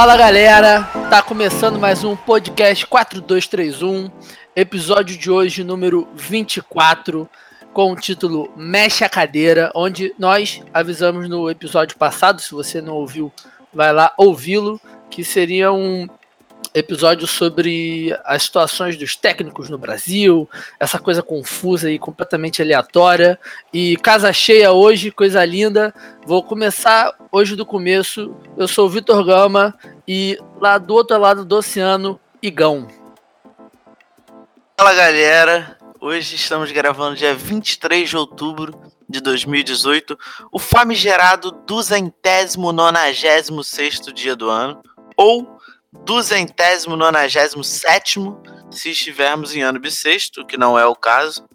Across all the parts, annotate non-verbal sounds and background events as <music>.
Fala galera, tá começando mais um podcast 4231, episódio de hoje número 24, com o título Mexe a Cadeira, onde nós avisamos no episódio passado, se você não ouviu, vai lá ouvi-lo, que seria um episódio sobre as situações dos técnicos no Brasil, essa coisa confusa e completamente aleatória. E casa cheia hoje, coisa linda. Vou começar hoje do começo. Eu sou o Vitor Gama e lá do outro lado do oceano, Igão. Fala galera, hoje estamos gravando dia 23 de outubro de 2018, o famigerado duzentésimo nonagésimo sexto dia do ano, ou duzentésimo nonagésimo sétimo, se estivermos em ano bissexto, que não é o caso.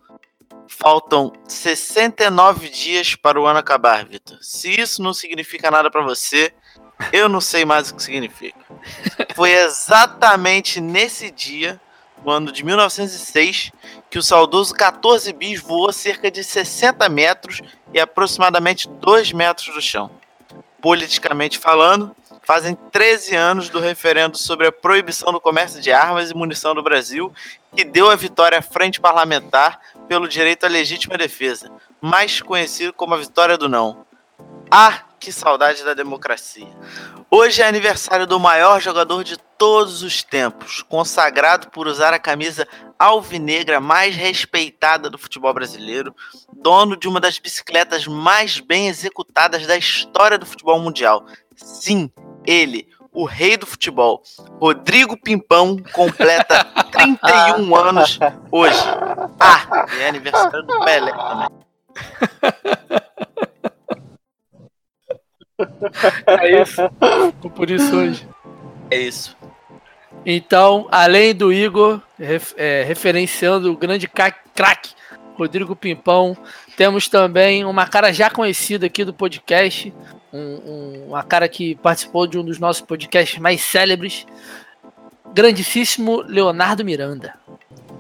Faltam 69 dias para o ano acabar, Vitor. Se isso não significa nada para você, eu não sei mais o que significa. Foi exatamente nesse dia, no ano de 1906, que o saudoso 14 bis voou cerca de 60 metros e aproximadamente 2 metros do chão. Politicamente falando, fazem 13 anos do referendo sobre a proibição do comércio de armas e munição no Brasil, que deu a vitória à frente parlamentar pelo direito à legítima defesa, mais conhecido como a vitória do não. Ah, que saudade da democracia. Hoje é aniversário do maior jogador de todos os tempos, consagrado por usar a camisa alvinegra mais respeitada do futebol brasileiro, dono de uma das bicicletas mais bem executadas da história do futebol mundial. Sim, ele, o rei do futebol, Rodrigo Pimpão, completa <laughs> 31 anos hoje. Ah, é aniversário do Pelé também. É isso. Por isso hoje. É isso. Então, além do Igor, é, referenciando o grande craque Rodrigo Pimpão, temos também uma cara já conhecida aqui do podcast, um, um, uma cara que participou de um dos nossos podcasts mais célebres, grandíssimo Leonardo Miranda.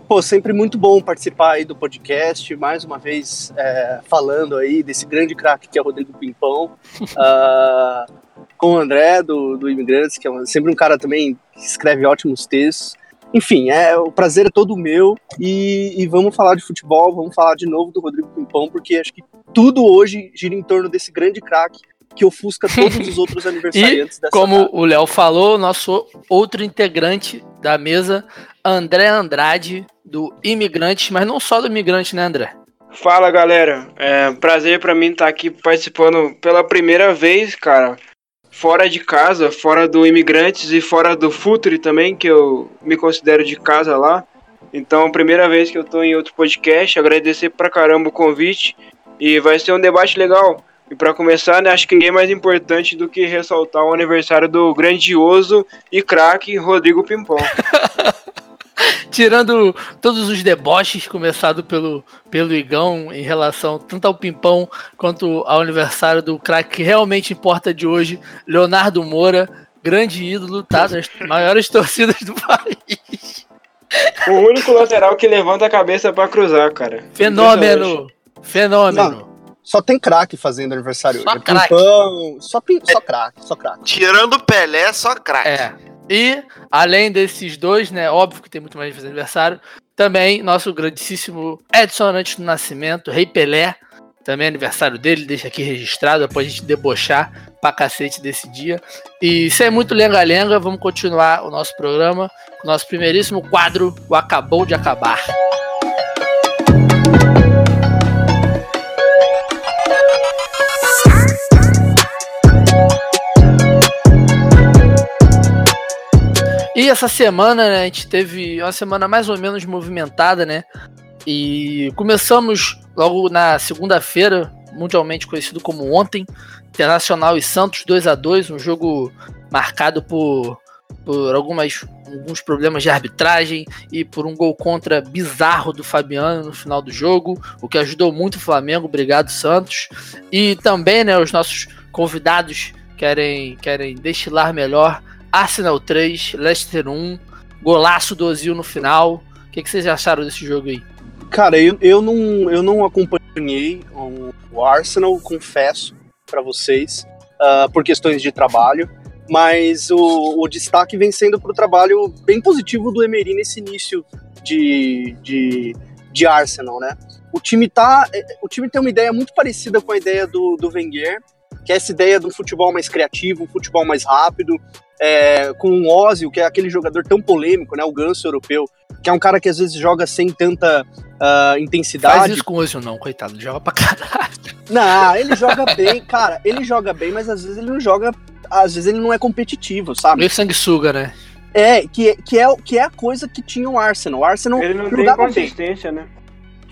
Pô, sempre muito bom participar aí do podcast, mais uma vez é, falando aí desse grande craque que é o Rodrigo Pimpão, uh, <laughs> com o André do, do Imigrantes, que é sempre um cara também que escreve ótimos textos. Enfim, é, o prazer é todo meu e, e, vamos falar de futebol, vamos falar de novo do Rodrigo Pimpão, porque acho que tudo hoje gira em torno desse grande craque que ofusca todos os outros <laughs> aniversariantes e, dessa como data. o Léo falou, nosso outro integrante da mesa, André Andrade, do Imigrantes, mas não só do Imigrante, né, André? Fala, galera. É um prazer para mim estar aqui participando pela primeira vez, cara. Fora de casa, fora do Imigrantes e fora do Futuri também, que eu me considero de casa lá. Então, primeira vez que eu tô em outro podcast, agradecer pra caramba o convite e vai ser um debate legal. E para começar, né, acho que ninguém é mais importante do que ressaltar o aniversário do grandioso e craque Rodrigo Pimpão. <laughs> Tirando todos os deboches começados pelo, pelo Igão em relação tanto ao Pimpão quanto ao aniversário do craque que realmente importa de hoje, Leonardo Moura, grande ídolo, tá? Das <laughs> maiores torcidas do país. O único lateral que levanta a cabeça para cruzar, cara. Fenômeno! Fenômeno! Não. Só tem craque fazendo aniversário só hoje. Craque. Pimpão, só, só craque, só craque. Tirando o Pelé, só craque. É. E, além desses dois, né? Óbvio que tem muito mais de fazer aniversário. Também nosso grandíssimo Edson antes do Nascimento, Rei Pelé. Também é aniversário dele, deixa aqui registrado, depois a gente debochar pra cacete desse dia. E sem muito lenga-lenga, vamos continuar o nosso programa o nosso primeiríssimo quadro, o Acabou de Acabar. E essa semana, né, a gente teve uma semana mais ou menos movimentada, né? E começamos logo na segunda-feira, mundialmente conhecido como ontem, Internacional e Santos 2 a 2 um jogo marcado por, por algumas, alguns problemas de arbitragem e por um gol contra bizarro do Fabiano no final do jogo, o que ajudou muito o Flamengo. Obrigado, Santos. E também, né, os nossos convidados querem, querem destilar melhor Arsenal 3, Leicester 1, golaço do Ozil no final. O que, que vocês acharam desse jogo aí? Cara, eu, eu, não, eu não acompanhei o, Arsenal, confesso para vocês, uh, por questões de trabalho. mas o, o destaque vem sendo para o trabalho bem positivo do Emery nesse início de, de, de Arsenal, né? O time tá, o time tem uma ideia muito parecida com a ideia do, do Wenger, que é essa ideia de um futebol mais criativo, um futebol mais rápido, é, com o Ozil, que é aquele jogador tão polêmico, né, o ganso europeu, que é um cara que às vezes joga sem tanta uh, intensidade. Faz isso com o Ozil não, coitado, ele joga pra caralho. Não, ele joga bem, cara, ele joga bem, mas às vezes ele não joga, às vezes ele não é competitivo, sabe? Meio sanguessuga, né? É, que, que, é, que é a coisa que tinha o Arsenal. O Arsenal ele não tem consistência, bem. né?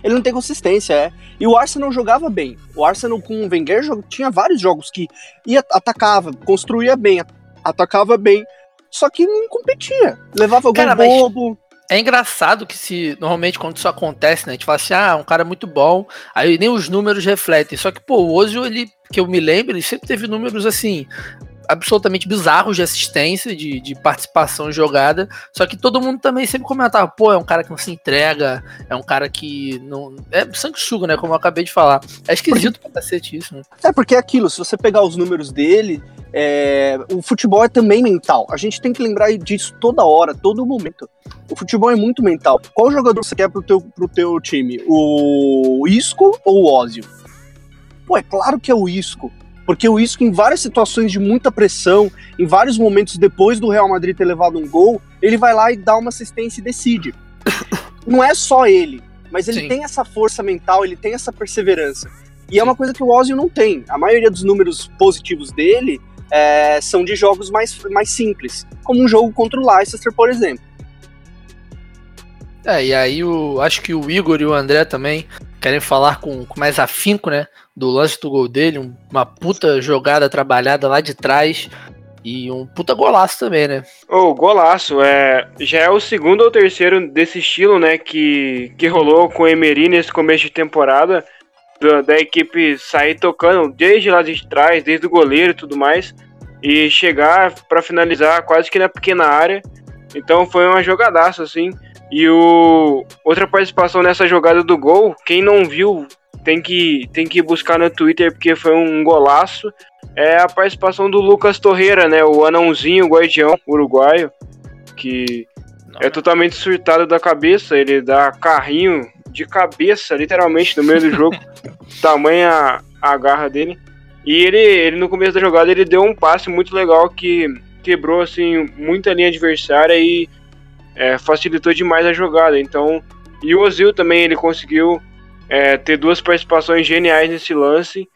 Ele não tem consistência, é. E o Arsenal jogava bem. O Arsenal com o Wenger tinha vários jogos que ia, atacava, construía bem, atacava bem, só que não competia. Levava algum Cara, bobo. É engraçado que se normalmente quando isso acontece, né, a gente fala assim, ah, um cara muito bom, aí nem os números refletem. Só que, pô, o ele, que eu me lembro, ele sempre teve números assim, absolutamente bizarros de assistência, de, de participação em jogada. Só que todo mundo também sempre comentava, pô, é um cara que não se entrega, é um cara que não. É sanguessuga, né? Como eu acabei de falar. É esquisito porque... pra cacete isso, né? É, porque é aquilo, se você pegar os números dele, é... o futebol é também mental. A gente tem que lembrar disso toda hora, todo momento. O futebol é muito mental. Qual jogador você quer pro teu, pro teu time? O Isco ou o Ozio? Pô, é claro que é o Isco. Porque o Isco, em várias situações de muita pressão, em vários momentos depois do Real Madrid ter levado um gol, ele vai lá e dá uma assistência e decide. <coughs> Não é só ele, mas ele Sim. tem essa força mental, ele tem essa perseverança. E é uma coisa que o Ozil não tem. A maioria dos números positivos dele é, são de jogos mais, mais simples, como um jogo contra o Leicester, por exemplo. É, e aí o, acho que o Igor e o André também querem falar com, com mais afinco, né? Do lance do gol dele, um, uma puta jogada trabalhada lá de trás. E um puta golaço também, né? Ô, oh, golaço. É, já é o segundo ou terceiro desse estilo, né? Que, que rolou com o Emery nesse começo de temporada. Da, da equipe sair tocando desde lá de trás, desde o goleiro e tudo mais. E chegar para finalizar quase que na pequena área. Então foi uma jogadaça, assim. E o outra participação nessa jogada do gol, quem não viu tem que, tem que buscar no Twitter porque foi um golaço. É a participação do Lucas Torreira, né? O anãozinho guardião uruguaio, que não. é totalmente surtado da cabeça. Ele dá carrinho de cabeça, literalmente, no meio do jogo. <laughs> tamanha a garra dele. E ele, ele, no começo da jogada, ele deu um passe muito legal que quebrou, assim, muita linha adversária e é, facilitou demais a jogada. Então, e o Ozil também ele conseguiu é, ter duas participações geniais nesse lance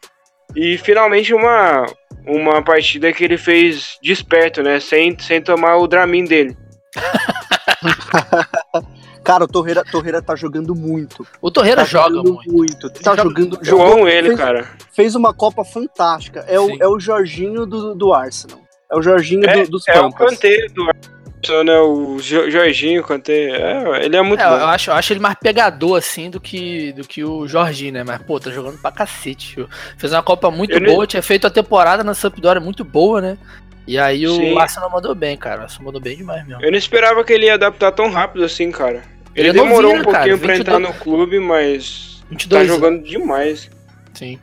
e finalmente uma uma partida que ele fez desperto, né? Sem, sem tomar o Dramin dele. <laughs> Cara, o Torreira, Torreira tá jogando muito. O Torreira tá joga muito. muito. Tá jogando. Eu amo ele, fez, cara. Fez uma Copa fantástica. É o, é o Jorginho do, do Arsenal. É o Jorginho é, do, dos é Pampas. É o Kanté do Arsenal né? O Jorginho, cantei. É, ele é muito é, bom. Eu acho, eu acho ele mais pegador, assim, do que, do que o Jorginho, né? Mas, pô, tá jogando pra cacete, viu? Fez uma Copa muito eu boa, nem... tinha feito a temporada na Sampdoria muito boa, né? E aí o Sim. Arsenal mandou bem, cara. O Arsenal mandou bem demais mesmo. Eu não esperava que ele ia adaptar tão rápido assim, cara. Ele, ele é demorou novinho, um pouquinho cara, pra entrar no clube, mas 22 tá jogando demais. Sim.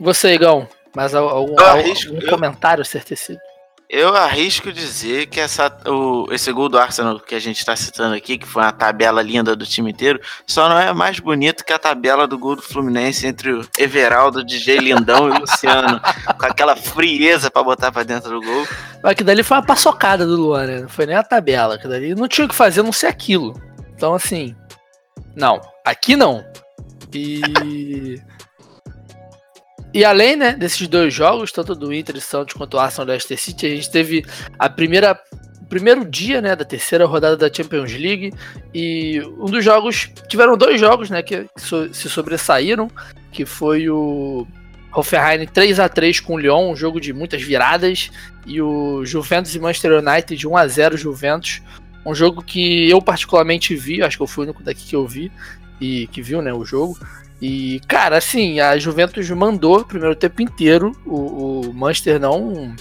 Você, Igão? Mais algum, algum, algum comentário certecido? Eu arrisco dizer que essa, o, esse gol do Arsenal que a gente está citando aqui, que foi uma tabela linda do time inteiro, só não é mais bonito que a tabela do gol do Fluminense entre o Everaldo, DJ Lindão e o Luciano, <laughs> com aquela frieza para botar para dentro do gol. Mas que dali foi uma paçocada do Luan, né? Não foi nem a tabela, que dali não tinha o que fazer, não ser aquilo. Então, assim, não, aqui não. E. E além né, desses dois jogos, tanto do Inter e Santos quanto do Arsenal Leicester City, a gente teve a primeira primeiro dia né, da terceira rodada da Champions League e um dos jogos tiveram dois jogos né, que se sobressaíram, que foi o Hoffenheim 3 a 3 com o Lyon, um jogo de muitas viradas, e o Juventus e Manchester United 1 a 0 Juventus, um jogo que eu particularmente vi, acho que eu fui o único daqui que eu vi e que viu né, o jogo. E, cara, assim, a Juventus mandou o primeiro tempo inteiro. O, o Manchester não.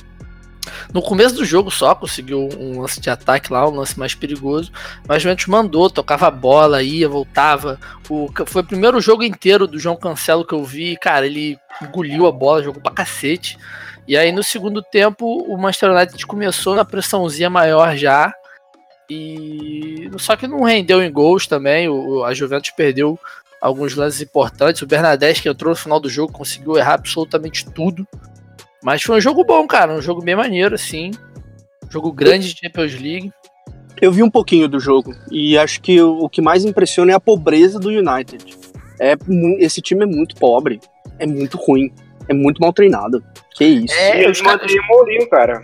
No começo do jogo só conseguiu um lance de ataque lá, um lance mais perigoso. Mas a Juventus mandou, tocava a bola, ia, voltava. O, foi o primeiro jogo inteiro do João Cancelo que eu vi. Cara, ele engoliu a bola, jogou pra cacete. E aí no segundo tempo o Manchester United começou na pressãozinha maior já. E só que não rendeu em gols também. O, a Juventus perdeu alguns lances importantes. O Bernadette que entrou no final do jogo conseguiu errar absolutamente tudo. Mas foi um jogo bom, cara, um jogo bem maneiro assim. Jogo grande de Champions League. Eu vi um pouquinho do jogo e acho que o, que mais impressiona é a pobreza do United. É, esse time é muito pobre, é muito ruim, é muito mal treinado. Que isso. É, e os caras... Mourinho, cara.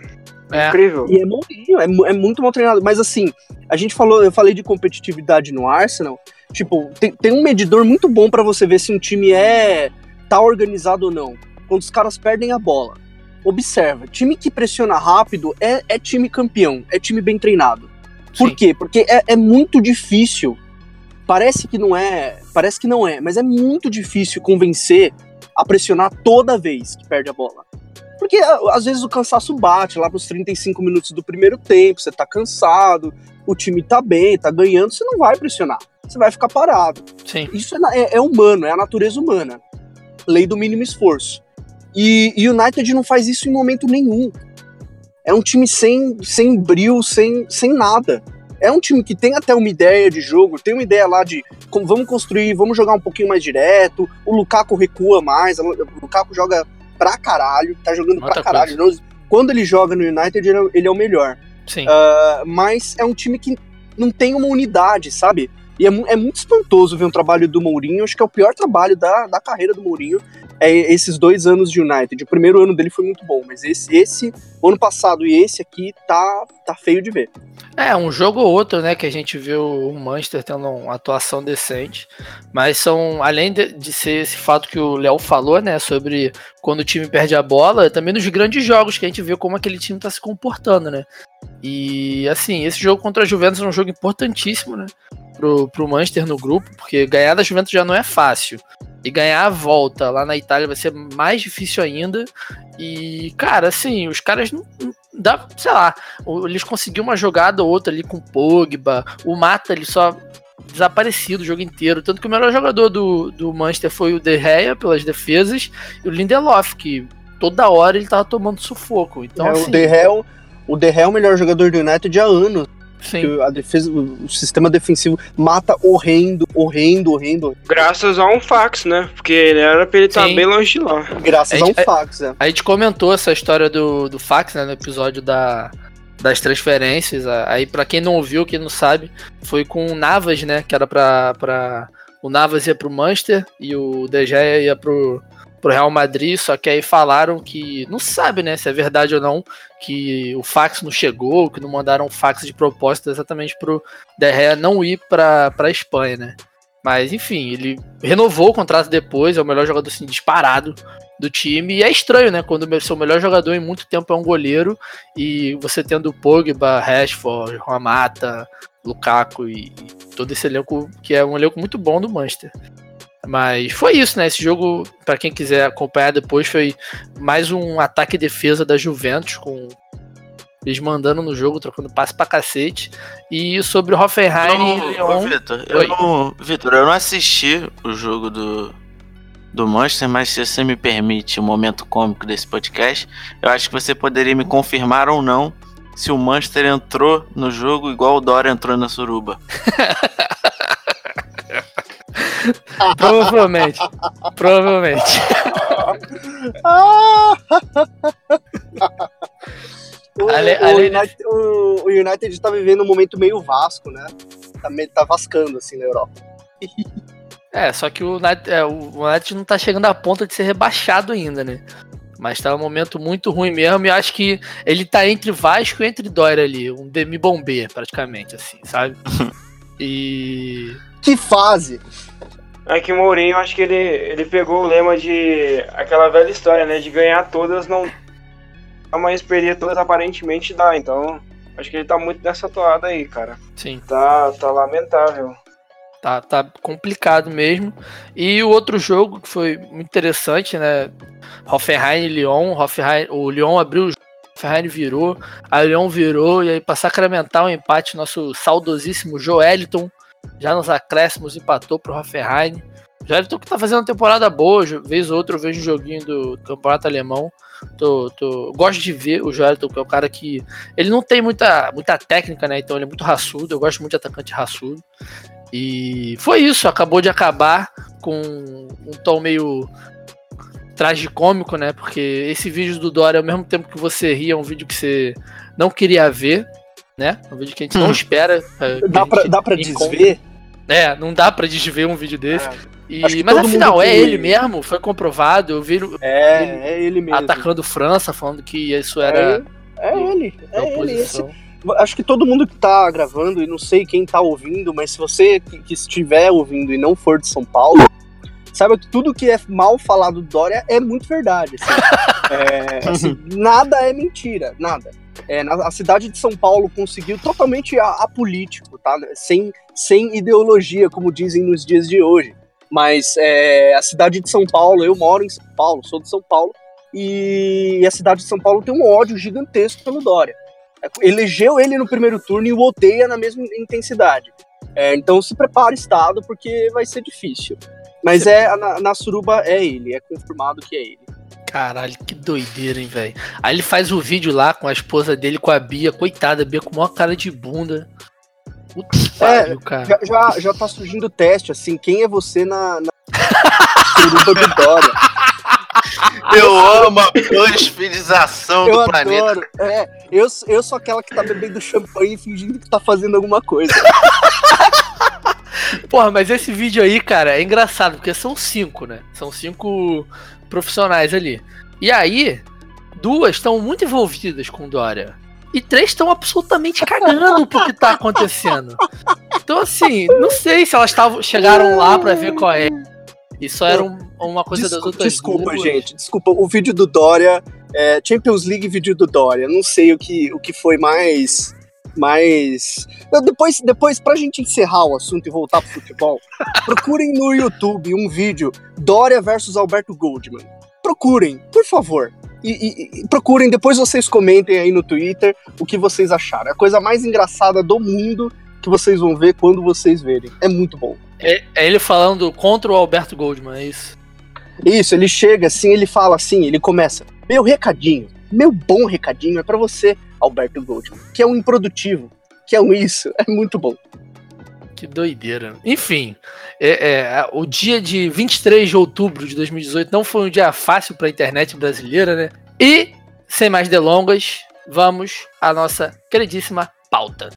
É. Incrível. E é Mourinho, é, é muito mal treinado. Mas assim, a gente falou, eu falei de competitividade no Arsenal. Tipo, tem, tem um medidor muito bom para você ver se um time é tá organizado ou não. Quando os caras perdem a bola. Observa, time que pressiona rápido é, é time campeão, é time bem treinado. Por Sim. quê? Porque é, é muito difícil. Parece que não é, parece que não é, mas é muito difícil convencer a pressionar toda vez que perde a bola. Porque às vezes o cansaço bate lá pros 35 minutos do primeiro tempo, você tá cansado, o time tá bem, tá ganhando, você não vai pressionar. Você vai ficar parado. Sim. Isso é, é, é humano, é a natureza humana. Lei do mínimo esforço. E o United não faz isso em momento nenhum. É um time sem, sem bril, sem, sem nada. É um time que tem até uma ideia de jogo, tem uma ideia lá de como vamos construir, vamos jogar um pouquinho mais direto. O Lukaku recua mais, o Lukaku joga pra caralho, tá jogando Outra pra caralho. Coisa. Quando ele joga no United, ele é o melhor. Sim. Uh, mas é um time que não tem uma unidade, sabe? E é, é, muito espantoso ver um trabalho do Mourinho. Acho que é o pior trabalho da, da carreira do Mourinho. É esses dois anos de United. O primeiro ano dele foi muito bom, mas esse, esse ano passado e esse aqui tá, tá feio de ver. É, um jogo ou outro, né, que a gente viu o Manchester tendo uma atuação decente, mas são, além de, de ser esse fato que o Léo falou, né, sobre quando o time perde a bola, também nos grandes jogos que a gente vê como aquele time tá se comportando, né. E, assim, esse jogo contra a Juventus é um jogo importantíssimo, né, pro, pro Manchester no grupo, porque ganhar da Juventus já não é fácil. E ganhar a volta lá na Itália vai ser mais difícil ainda. E, cara, assim, os caras não. Dá, sei lá, eles conseguiram uma jogada ou outra ali com o Pogba. O Mata, ele só desaparecido o jogo inteiro. Tanto que o melhor jogador do, do Manchester foi o De Gea pelas defesas e o Lindelof, que toda hora ele tava tomando sufoco. Então, é, assim, o De Gea, o De Gea é o melhor jogador do United há anos. Sim. A defesa, o sistema defensivo mata horrendo, horrendo, horrendo. Graças a um fax, né? Porque ele era pra ele estar tá bem longe de lá. Graças a, a um fax, é. A gente comentou essa história do, do fax, né? No episódio da, das transferências. Aí, para quem não ouviu, quem não sabe, foi com o Navas, né? Que era pra. pra o Navas ia pro Manchester e o De Gea ia pro, pro Real Madrid, só que aí falaram que não sabe, né, se é verdade ou não, que o fax não chegou, que não mandaram fax de propósito exatamente pro De Gea não ir para a Espanha, né? Mas enfim, ele renovou o contrato depois, é o melhor jogador assim, disparado do time. E é estranho, né? Quando o seu melhor jogador em muito tempo é um goleiro e você tendo Pogba, Rashford, Ramata, Lukaku e, e todo esse elenco que é um elenco muito bom do Manchester. Mas foi isso, né? Esse jogo, para quem quiser acompanhar depois, foi mais um ataque e defesa da Juventus, com eles mandando no jogo, trocando passe pra cacete. E sobre o Hoffenheim. Não, Vitor, eu, não, Vitor, eu não assisti o jogo do, do Manchester, mas se você me permite o um momento cômico desse podcast, eu acho que você poderia me confirmar ou não se o Manchester entrou no jogo igual o Dora entrou na suruba. <laughs> Provavelmente. Provavelmente. <laughs> o, ale, o, United, o, o, United tá vivendo um momento meio Vasco, né? Tá, tá vascando assim na Europa. É, só que o United, é, o United não tá chegando à ponta de ser rebaixado ainda, né? Mas tá um momento muito ruim mesmo e acho que ele tá entre Vasco e entre Dória ali, um demi bombeiro praticamente, assim, sabe? <laughs> E. Que fase! É que o Mourinho, acho que ele, ele pegou o lema de aquela velha história, né? De ganhar todas não. Mas perder todas aparentemente dá. Então, acho que ele tá muito nessa toada aí, cara. Sim. Tá, tá lamentável. Tá, tá complicado mesmo. E o outro jogo que foi muito interessante, né? Hoffenheim e Lyon. Hoffenheim, o Lyon abriu o jogo, Hoffenheim virou, a Lyon virou, e aí para sacramentar o um empate, nosso saudosíssimo Joeliton já nos acréscimos empatou pro Hoffenheim. Já ele que tá fazendo uma temporada boa, vez ou outra eu vejo um joguinho do campeonato alemão. Tô, tô, gosto de ver o Joelton, que é o cara que. Ele não tem muita, muita técnica, né? Então ele é muito raçudo. Eu gosto muito de atacante raçudo. E foi isso, acabou de acabar com um tom meio tragicômico, né? Porque esse vídeo do Dória, ao mesmo tempo que você ria, é um vídeo que você não queria ver, né? É um vídeo que a gente hum. não espera. Dá pra, dá pra desver? É, não dá pra desver um vídeo desse. É. E, mas afinal, é ele mesmo, foi comprovado. Eu vi é, ele é ele mesmo. atacando França, falando que isso era. É, é ele, é ele. Esse, acho que todo mundo que tá gravando, e não sei quem tá ouvindo, mas se você que, que estiver ouvindo e não for de São Paulo, saiba que tudo que é mal falado do Dória é muito verdade. Assim. <laughs> é, assim, nada é mentira, nada. É, na, a cidade de São Paulo conseguiu totalmente apolítico, tá? Sem, sem ideologia, como dizem nos dias de hoje. Mas é, a cidade de São Paulo, eu moro em São Paulo, sou de São Paulo, e a cidade de São Paulo tem um ódio gigantesco pelo Dória. Elegeu ele no primeiro turno e o odeia na mesma intensidade. É, então se prepare, Estado, porque vai ser difícil. Mas é na, na suruba é ele, é confirmado que é ele. Caralho, que doideira, hein, velho. Aí ele faz o vídeo lá com a esposa dele, com a Bia, coitada, a Bia com uma cara de bunda. Putz, é, pariu, cara. Já, já, já tá surgindo o teste, assim, quem é você na, na? <laughs> Eu amo a pós-filização do planeta. Adoro. É, eu, eu sou aquela que tá bebendo champanhe fingindo que tá fazendo alguma coisa. <laughs> Porra, mas esse vídeo aí, cara, é engraçado, porque são cinco, né? São cinco profissionais ali. E aí, duas estão muito envolvidas com Dória. E três estão absolutamente cagando pro que tá acontecendo. Então, assim, não sei se elas tavam, chegaram lá para ver qual é. Isso era um, uma coisa desculpa, das outras Desculpa, duas. gente. Desculpa. O vídeo do Dória. É, Champions League vídeo do Dória. Não sei o que, o que foi mais. Mais. Depois, depois, pra gente encerrar o assunto e voltar pro futebol, procurem no YouTube um vídeo Dória versus Alberto Goldman. Procurem, por favor. E, e, e, procurem, depois vocês comentem aí no Twitter o que vocês acharam. É a coisa mais engraçada do mundo que vocês vão ver quando vocês verem. É muito bom. É, é ele falando contra o Alberto Goldman, é isso? Isso, ele chega assim, ele fala assim, ele começa: Meu recadinho, meu bom recadinho é para você, Alberto Goldman, que é um improdutivo, que é um isso. É muito bom. Que doideira. Enfim, é, é, o dia de 23 de outubro de 2018 não foi um dia fácil para a internet brasileira, né? E, sem mais delongas, vamos à nossa queridíssima pauta.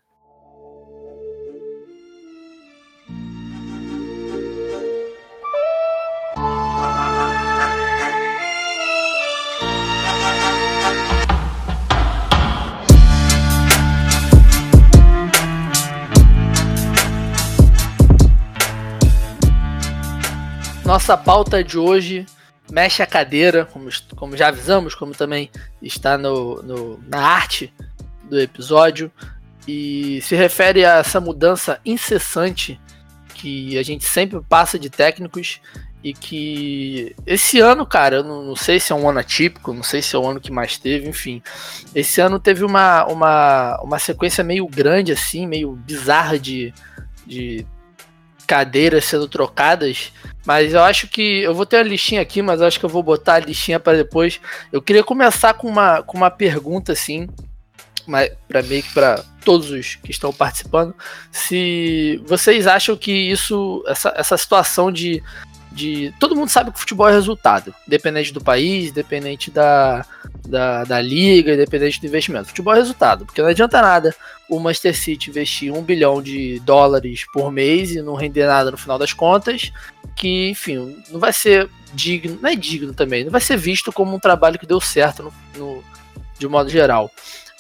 Nossa pauta de hoje mexe a cadeira, como, como já avisamos, como também está no, no, na arte do episódio, e se refere a essa mudança incessante que a gente sempre passa de técnicos e que esse ano, cara, eu não, não, sei se é um ano atípico, não sei se é o ano que mais teve, enfim. Esse ano teve uma, uma, uma sequência meio grande, assim, meio bizarra de, de cadeiras sendo trocadas mas eu acho que. Eu vou ter a listinha aqui, mas acho que eu vou botar a listinha para depois. Eu queria começar com uma, com uma pergunta, assim. Para meio que para todos os que estão participando. Se vocês acham que isso. Essa, essa situação de de. Todo mundo sabe que futebol é resultado, independente do país, independente da, da, da liga, independente do investimento. Futebol é resultado, porque não adianta nada o Manchester City investir um bilhão de dólares por mês e não render nada no final das contas, que, enfim, não vai ser digno, não é digno também, não vai ser visto como um trabalho que deu certo no, no de modo geral.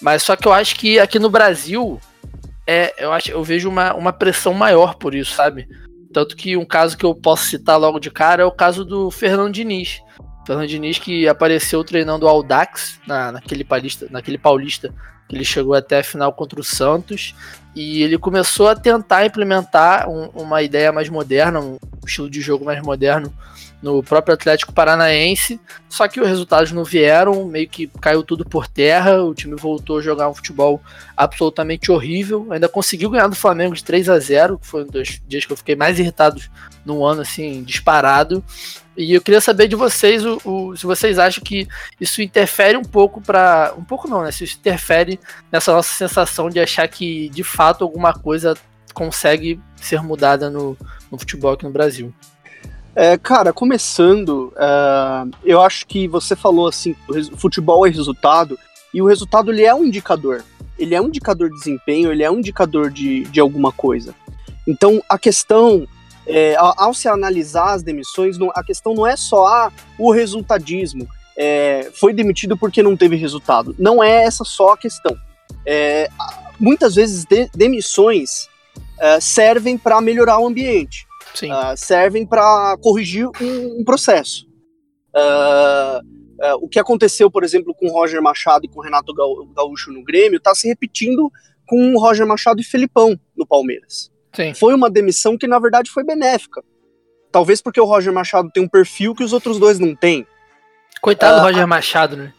Mas só que eu acho que aqui no Brasil é, eu acho, eu vejo uma, uma pressão maior por isso, sabe? Tanto que um caso que eu posso citar logo de cara é o caso do Fernando Diniz. Fernando Diniz que apareceu treinando o Audax na, naquele, paulista, naquele paulista que ele chegou até a final contra o Santos e ele começou a tentar implementar um, uma ideia mais moderna, um estilo de jogo mais moderno no próprio Atlético Paranaense, só que os resultados não vieram, meio que caiu tudo por terra, o time voltou a jogar um futebol absolutamente horrível, ainda conseguiu ganhar do Flamengo de 3 a 0 que foi um dos dias que eu fiquei mais irritado no ano, assim, disparado, e eu queria saber de vocês o, o, se vocês acham que isso interfere um pouco para um pouco não, né? Se isso interfere nessa nossa sensação de achar que de fato alguma coisa consegue ser mudada no, no futebol aqui no Brasil. É, cara, começando, uh, eu acho que você falou assim, futebol é resultado, e o resultado ele é um indicador. Ele é um indicador de desempenho, ele é um indicador de, de alguma coisa. Então, a questão, é, ao se analisar as demissões, a questão não é só ah, o resultadismo, é, foi demitido porque não teve resultado. Não é essa só a questão. É, muitas vezes de, demissões é, servem para melhorar o ambiente uh, servem para corrigir um, um processo. Uh, o que aconteceu, por exemplo, com Roger Machado e com Renato Gaúcho no Grêmio, está se repetindo com o Roger Machado e Felipão no Palmeiras. Sim. Foi uma demissão que, na verdade, foi benéfica. Talvez porque o Roger Machado tem um perfil que os outros dois não têm. Coitado do Roger Machado, né?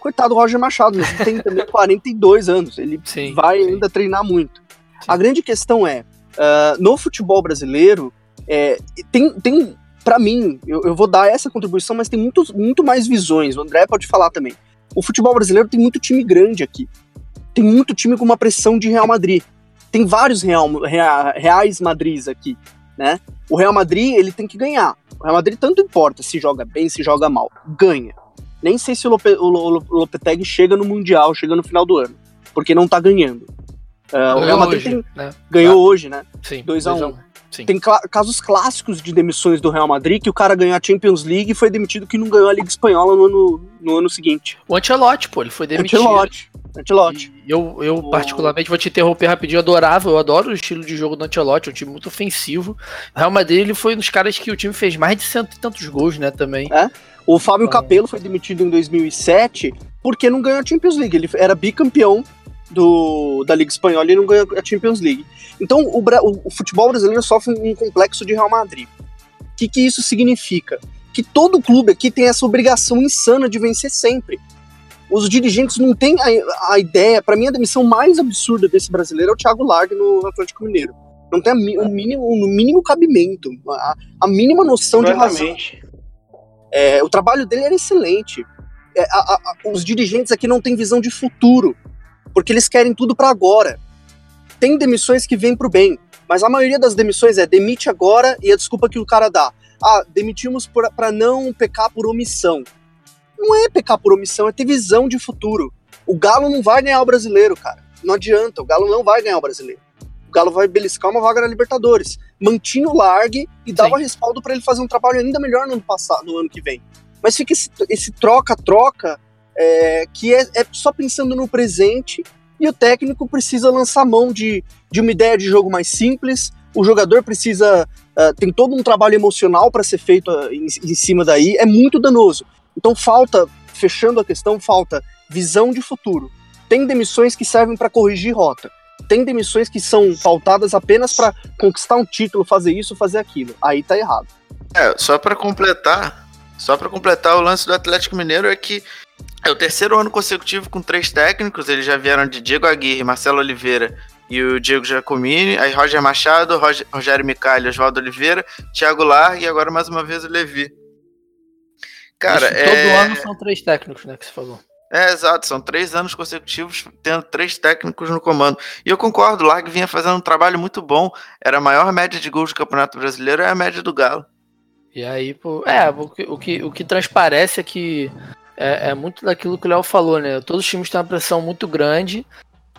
Coitado do Roger Machado, ele tem também <laughs> 42 anos, ele sim, vai sim. ainda treinar muito. A grande questão é, Uh, no futebol brasileiro, é, tem, tem para mim, eu, eu, vou dar essa contribuição, mas tem muito, muito mais visões. O André pode falar também. O futebol brasileiro tem muito time grande aqui. Tem muito time com uma pressão de Real Madrid. Tem vários Real, Real, Reais Madrids aqui, né? O Real Madrid, ele tem que ganhar. O Real Madrid tanto importa se joga bem, se joga mal. Ganha. Nem sei se o, Lope, o Lopetegui chega no Mundial, chega no final do ano. Porque não tá ganhando. Uh, o Real Madrid hoje, tem, né? ganhou ah, hoje, né? Sim. 2x1. Um. Tem casos clássicos de demissões do Real Madrid que o cara ganhou a Champions League e foi demitido que não ganhou a Liga Espanhola no ano, no ano seguinte. O Ancelotti, pô, ele foi demitido. Ancelotti. Ancelotti. E eu, eu particularmente, vou te interromper rapidinho, eu adorava, eu adoro o estilo de jogo do Ancelotti, é um time muito ofensivo. O Real Madrid, ele foi um dos caras que o time fez mais de cento e tantos gols, né, também. É. O Fábio então... Capello foi demitido em 2007 porque não ganhou a Champions League. Ele era bicampeão do, da Liga Espanhola e não ganhou a Champions League. Então o, o, o futebol brasileiro sofre um complexo de Real Madrid. O que, que isso significa? Que todo clube aqui tem essa obrigação insana de vencer sempre. Os dirigentes não têm a, a ideia. Para mim, a demissão mais absurda desse brasileiro é o Thiago Largue no Atlético Mineiro. Não tem o um mínimo, um mínimo cabimento, a, a mínima noção de razão. É, o trabalho dele era excelente. É, a, os dirigentes aqui não têm visão de futuro porque eles querem tudo para agora. Tem demissões que vêm pro bem, mas a maioria das demissões é demite agora e a desculpa que o cara dá. Ah, demitimos para não pecar por omissão. Não é pecar por omissão, é ter visão de futuro. O Galo não vai ganhar o brasileiro, cara. Não adianta, o Galo não vai ganhar o brasileiro. O Galo vai beliscar uma vaga na Libertadores. Mantinha o largue e dava Sim. respaldo para ele fazer um trabalho ainda melhor no ano passado, no ano que vem. Mas fica esse troca-troca é, que é, é, só pensando no presente e o técnico precisa lançar mão de, de uma ideia de jogo mais simples. O jogador precisa. Uh, tem todo um trabalho emocional para ser feito uh, em, em cima daí, é muito danoso. Então falta, fechando a questão, falta visão de futuro. Tem demissões que servem para corrigir rota. Tem demissões que são pautadas apenas para conquistar um título, fazer isso, fazer aquilo. Aí tá errado. É, só para completar, só para completar o lance do Atlético Mineiro é que é o terceiro ano consecutivo com três técnicos. Eles já vieram de Diego Aguirre, Marcelo Oliveira e o Diego Giacomini. Aí Roger Machado, Roger, Rogério Micali, Oswaldo Oliveira, Thiago Largue e agora mais uma vez o Levi. Cara, Isso, é... Todo ano são três técnicos, né, que você falou. É, exato, são três anos consecutivos tendo três técnicos no comando. E eu concordo, o Largue vinha fazendo um trabalho muito bom. Era a maior média de gols do Campeonato Brasileiro, é a média do Galo. E aí, pô, é, o que, o que, o que transparece é que é, é muito daquilo que o Léo falou, né? Todos os times têm uma pressão muito grande.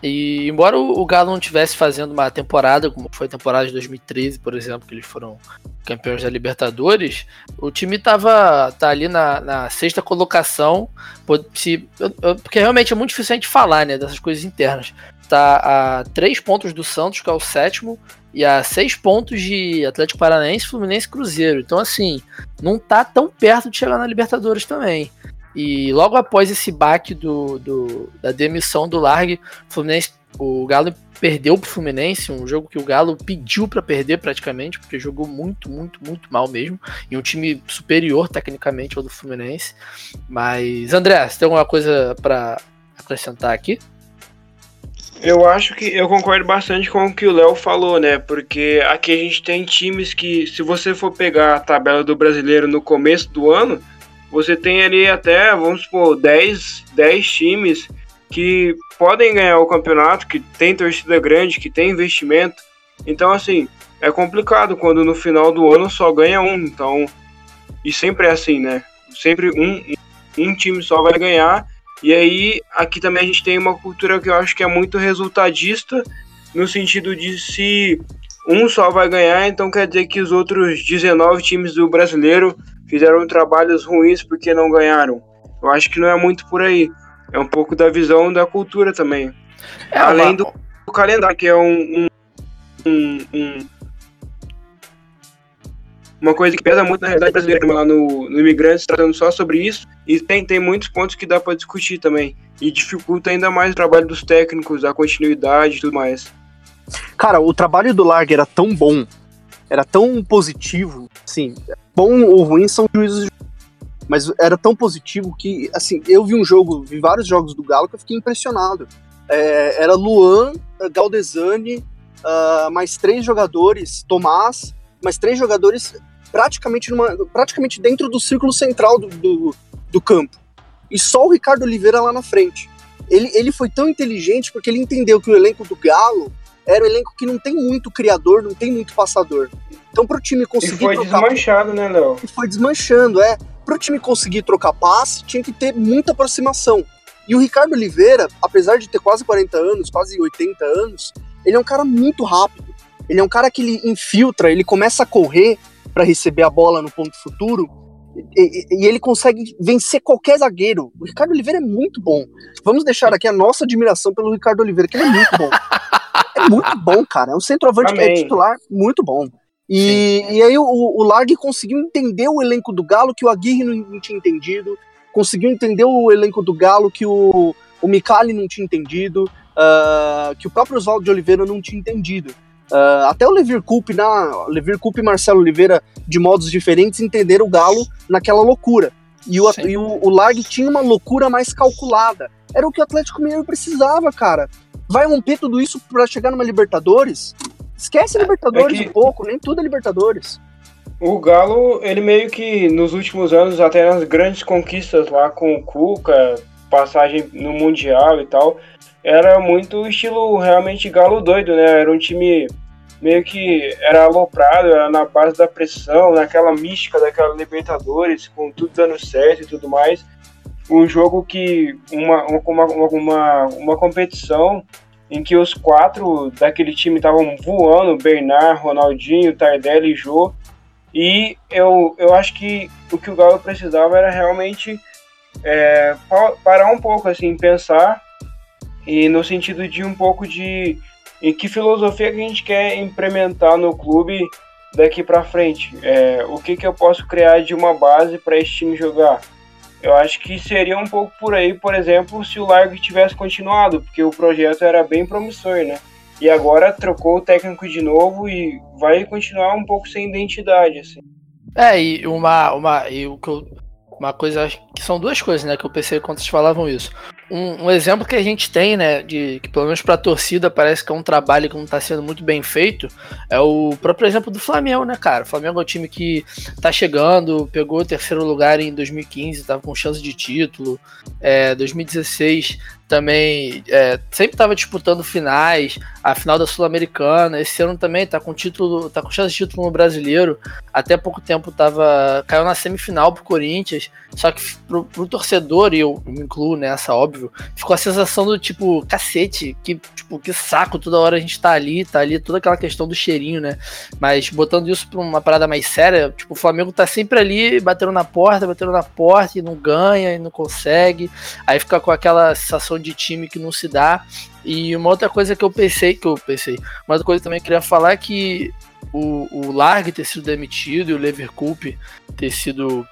E embora o, Galo não estivesse fazendo uma temporada, como foi a temporada de 2013, por exemplo, que eles foram campeões da Libertadores, o time estava tá ali na, na, sexta colocação, se, porque realmente é muito difícil a gente falar né, dessas coisas internas. Tá a três pontos do Santos, que é o sétimo, e a seis pontos de Atlético Paranaense, Fluminense e Cruzeiro. Então, assim, não tá tão perto de chegar na Libertadores também. E logo após esse baque do, do, da demissão do Largue, o Fluminense o Galo perdeu pro Fluminense, um jogo que o Galo pediu para perder praticamente, porque jogou muito, muito, muito mal mesmo, e um time superior tecnicamente ao do Fluminense. Mas, André, você tem alguma coisa para acrescentar aqui? Eu acho que eu concordo bastante com o que o Léo falou, né? Porque aqui a gente tem times que, se você for pegar a tabela do brasileiro no começo do ano, você tem ali até, vamos supor, 10, 10 times que podem ganhar o campeonato, que tem torcida grande, que tem investimento. Então, assim, é complicado quando no final do ano só ganha um. Então, e sempre é assim, né? Sempre um, um time só vai ganhar. E aí, aqui também a gente tem uma cultura que eu acho que é muito resultadista, no sentido de se um só vai ganhar, então quer dizer que os outros 19 times do brasileiro fizeram trabalhos ruins porque não ganharam. Eu acho que não é muito por aí. É um pouco da visão da cultura também. É Além uma... do, do, calendário, que é um, um, um, uma coisa que pesa muito na realidade brasileira, lá no, no Imigrantes, tratando só sobre isso. E tem, tem muitos pontos que dá para discutir também. E dificulta ainda mais o trabalho dos técnicos, a continuidade e tudo mais. Cara, o trabalho do Largue era tão bom, era tão positivo, assim, bom ou ruim são juízes de mas era tão positivo que, assim, eu vi um jogo, vi vários jogos do Galo que eu fiquei impressionado. É, era Luan, Galdesani, uh, mais três jogadores, Tomás, mais três jogadores praticamente, numa, praticamente dentro do círculo central do, do, do campo. E só o Ricardo Oliveira lá na frente. Ele, ele foi tão inteligente porque ele entendeu que o elenco do Galo era um elenco que não tem muito criador, não tem muito passador. Então, para o time conseguir. E foi trocar... desmanchado, né, Léo? E foi desmanchando, é para o time conseguir trocar passe, tinha que ter muita aproximação. E o Ricardo Oliveira, apesar de ter quase 40 anos, quase 80 anos, ele é um cara muito rápido. Ele é um cara que ele infiltra, ele começa a correr para receber a bola no ponto futuro e, e, e, ele consegue vencer qualquer zagueiro. O Ricardo Oliveira é muito bom. Vamos deixar aqui a nossa admiração pelo Ricardo Oliveira, que ele é muito bom. <laughs> é muito bom, cara. É um centroavante é titular muito bom. E, e aí o, o Largue conseguiu entender o elenco do Galo que o Aguirre não, não tinha entendido, conseguiu entender o elenco do Galo que o, o Micali não tinha entendido, uh, que o próprio Oswaldo de Oliveira não tinha entendido. Uh, até o Levir Coupe, na, Levir Coupe e Marcelo Oliveira, de modos diferentes, entenderam o Galo naquela loucura. E o, e o, o Largue tinha uma loucura mais calculada. Era o que o Atlético Mineiro precisava, cara. Vai romper tudo isso para chegar numa Libertadores? Esquece é, Libertadores é que... um pouco, nem tudo é Libertadores. O Galo, ele meio que nos últimos anos, até nas grandes conquistas lá com o Cuca, passagem no Mundial e tal, era muito estilo realmente Galo doido, né? Era um time meio que era aloprado, era na base da pressão, naquela mística daquela Libertadores, com tudo dando certo e tudo mais. Um jogo que, uma, uma, uma, uma competição em que os quatro daquele time estavam voando, Bernard, Ronaldinho, Tardelli e Jô, e eu, eu acho que o que o Galo precisava era realmente é, parar um pouco, assim, pensar, e no sentido de um pouco de em que filosofia que a gente quer implementar no clube daqui para frente, é, o que, que eu posso criar de uma base para esse time jogar, eu acho que seria um pouco por aí, por exemplo, se o Largo tivesse continuado, porque o projeto era bem promissor, né? E agora trocou o técnico de novo e vai continuar um pouco sem identidade, assim. É, e uma, uma, e o que eu, uma coisa que são duas coisas, né, que eu pensei quando vocês falavam isso. Um, um, exemplo que a gente tem, né, de que pelo menos para a torcida parece que é um trabalho que não está sendo muito bem feito, é o próprio exemplo do Flamengo, né, cara? O Flamengo é um time que está chegando, pegou o terceiro lugar em 2015, estava com chance de título. É, 2016 também é, sempre estava disputando finais, a final da Sul-Americana. Esse ano também está com título, tá com chance de título no brasileiro. Até pouco tempo tava caiu na semifinal pro Corinthians. Só que pro, pro torcedor e eu me incluo nessa, óbvio, ficou a sensação do tipo cacete, que tipo que saco toda hora a gente tá ali, tá ali toda aquela questão do cheirinho, né? Mas botando isso para uma parada mais séria, tipo o Flamengo tá sempre ali batendo na porta, batendo na porta e não ganha e não consegue. Aí fica com aquela sensação de time que não se dá. E uma outra coisa que eu pensei, que eu pensei, uma outra coisa também queria falar é que o, o Largue ter sido demitido e o Leverkusen ter sido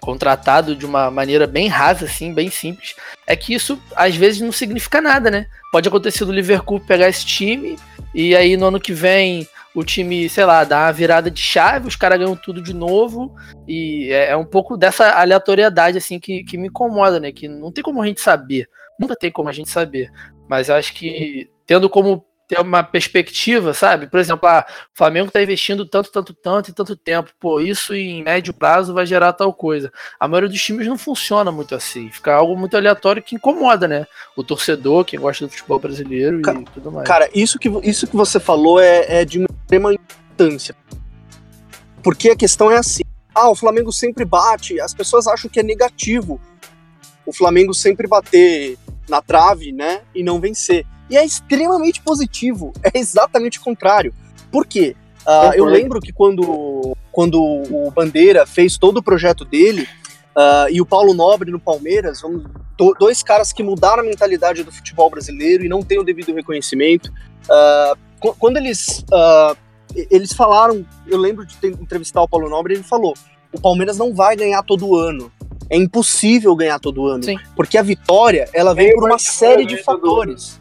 contratado de uma maneira bem rasa, assim, bem simples, é que isso às vezes não significa nada, né? Pode acontecer do Liverpool pegar esse time e aí no ano que vem o time, sei lá, dá uma virada de chave, os caras ganham tudo de novo. E é, é, um pouco dessa aleatoriedade, assim, que, que me incomoda, né? Que não tem como a gente saber. Nunca tem como a gente saber. Mas acho que tendo como ter uma perspectiva, sabe? Por exemplo, ah, o Flamengo está investindo tanto, tanto, tanto e tanto tempo. Pô, isso em médio prazo vai gerar tal coisa. A maioria dos times não funciona muito assim. Fica algo muito aleatório que incomoda, né? O torcedor, quem gosta do futebol brasileiro cara, e tudo mais. Cara, isso que, isso que você falou é, é de uma extrema importância. Porque a questão é assim. Ah, o Flamengo sempre bate. As pessoas acham que é negativo o Flamengo sempre bater na trave, né? E não vencer. E é extremamente positivo. É exatamente o contrário. Por quê? Uh, eu lembro que quando, quando o Bandeira fez todo o projeto dele, uh, e o Paulo Nobre no Palmeiras, vamos, do, dois caras que mudaram a mentalidade do futebol brasileiro e não têm o devido reconhecimento. Uh, quando eles, eles falaram, eu lembro de ter, entrevistar o Paulo Nobre, ele falou: o Palmeiras não vai ganhar todo ano. É impossível ganhar todo ano. Sim. Porque a vitória, ela vem por uma série de fatores.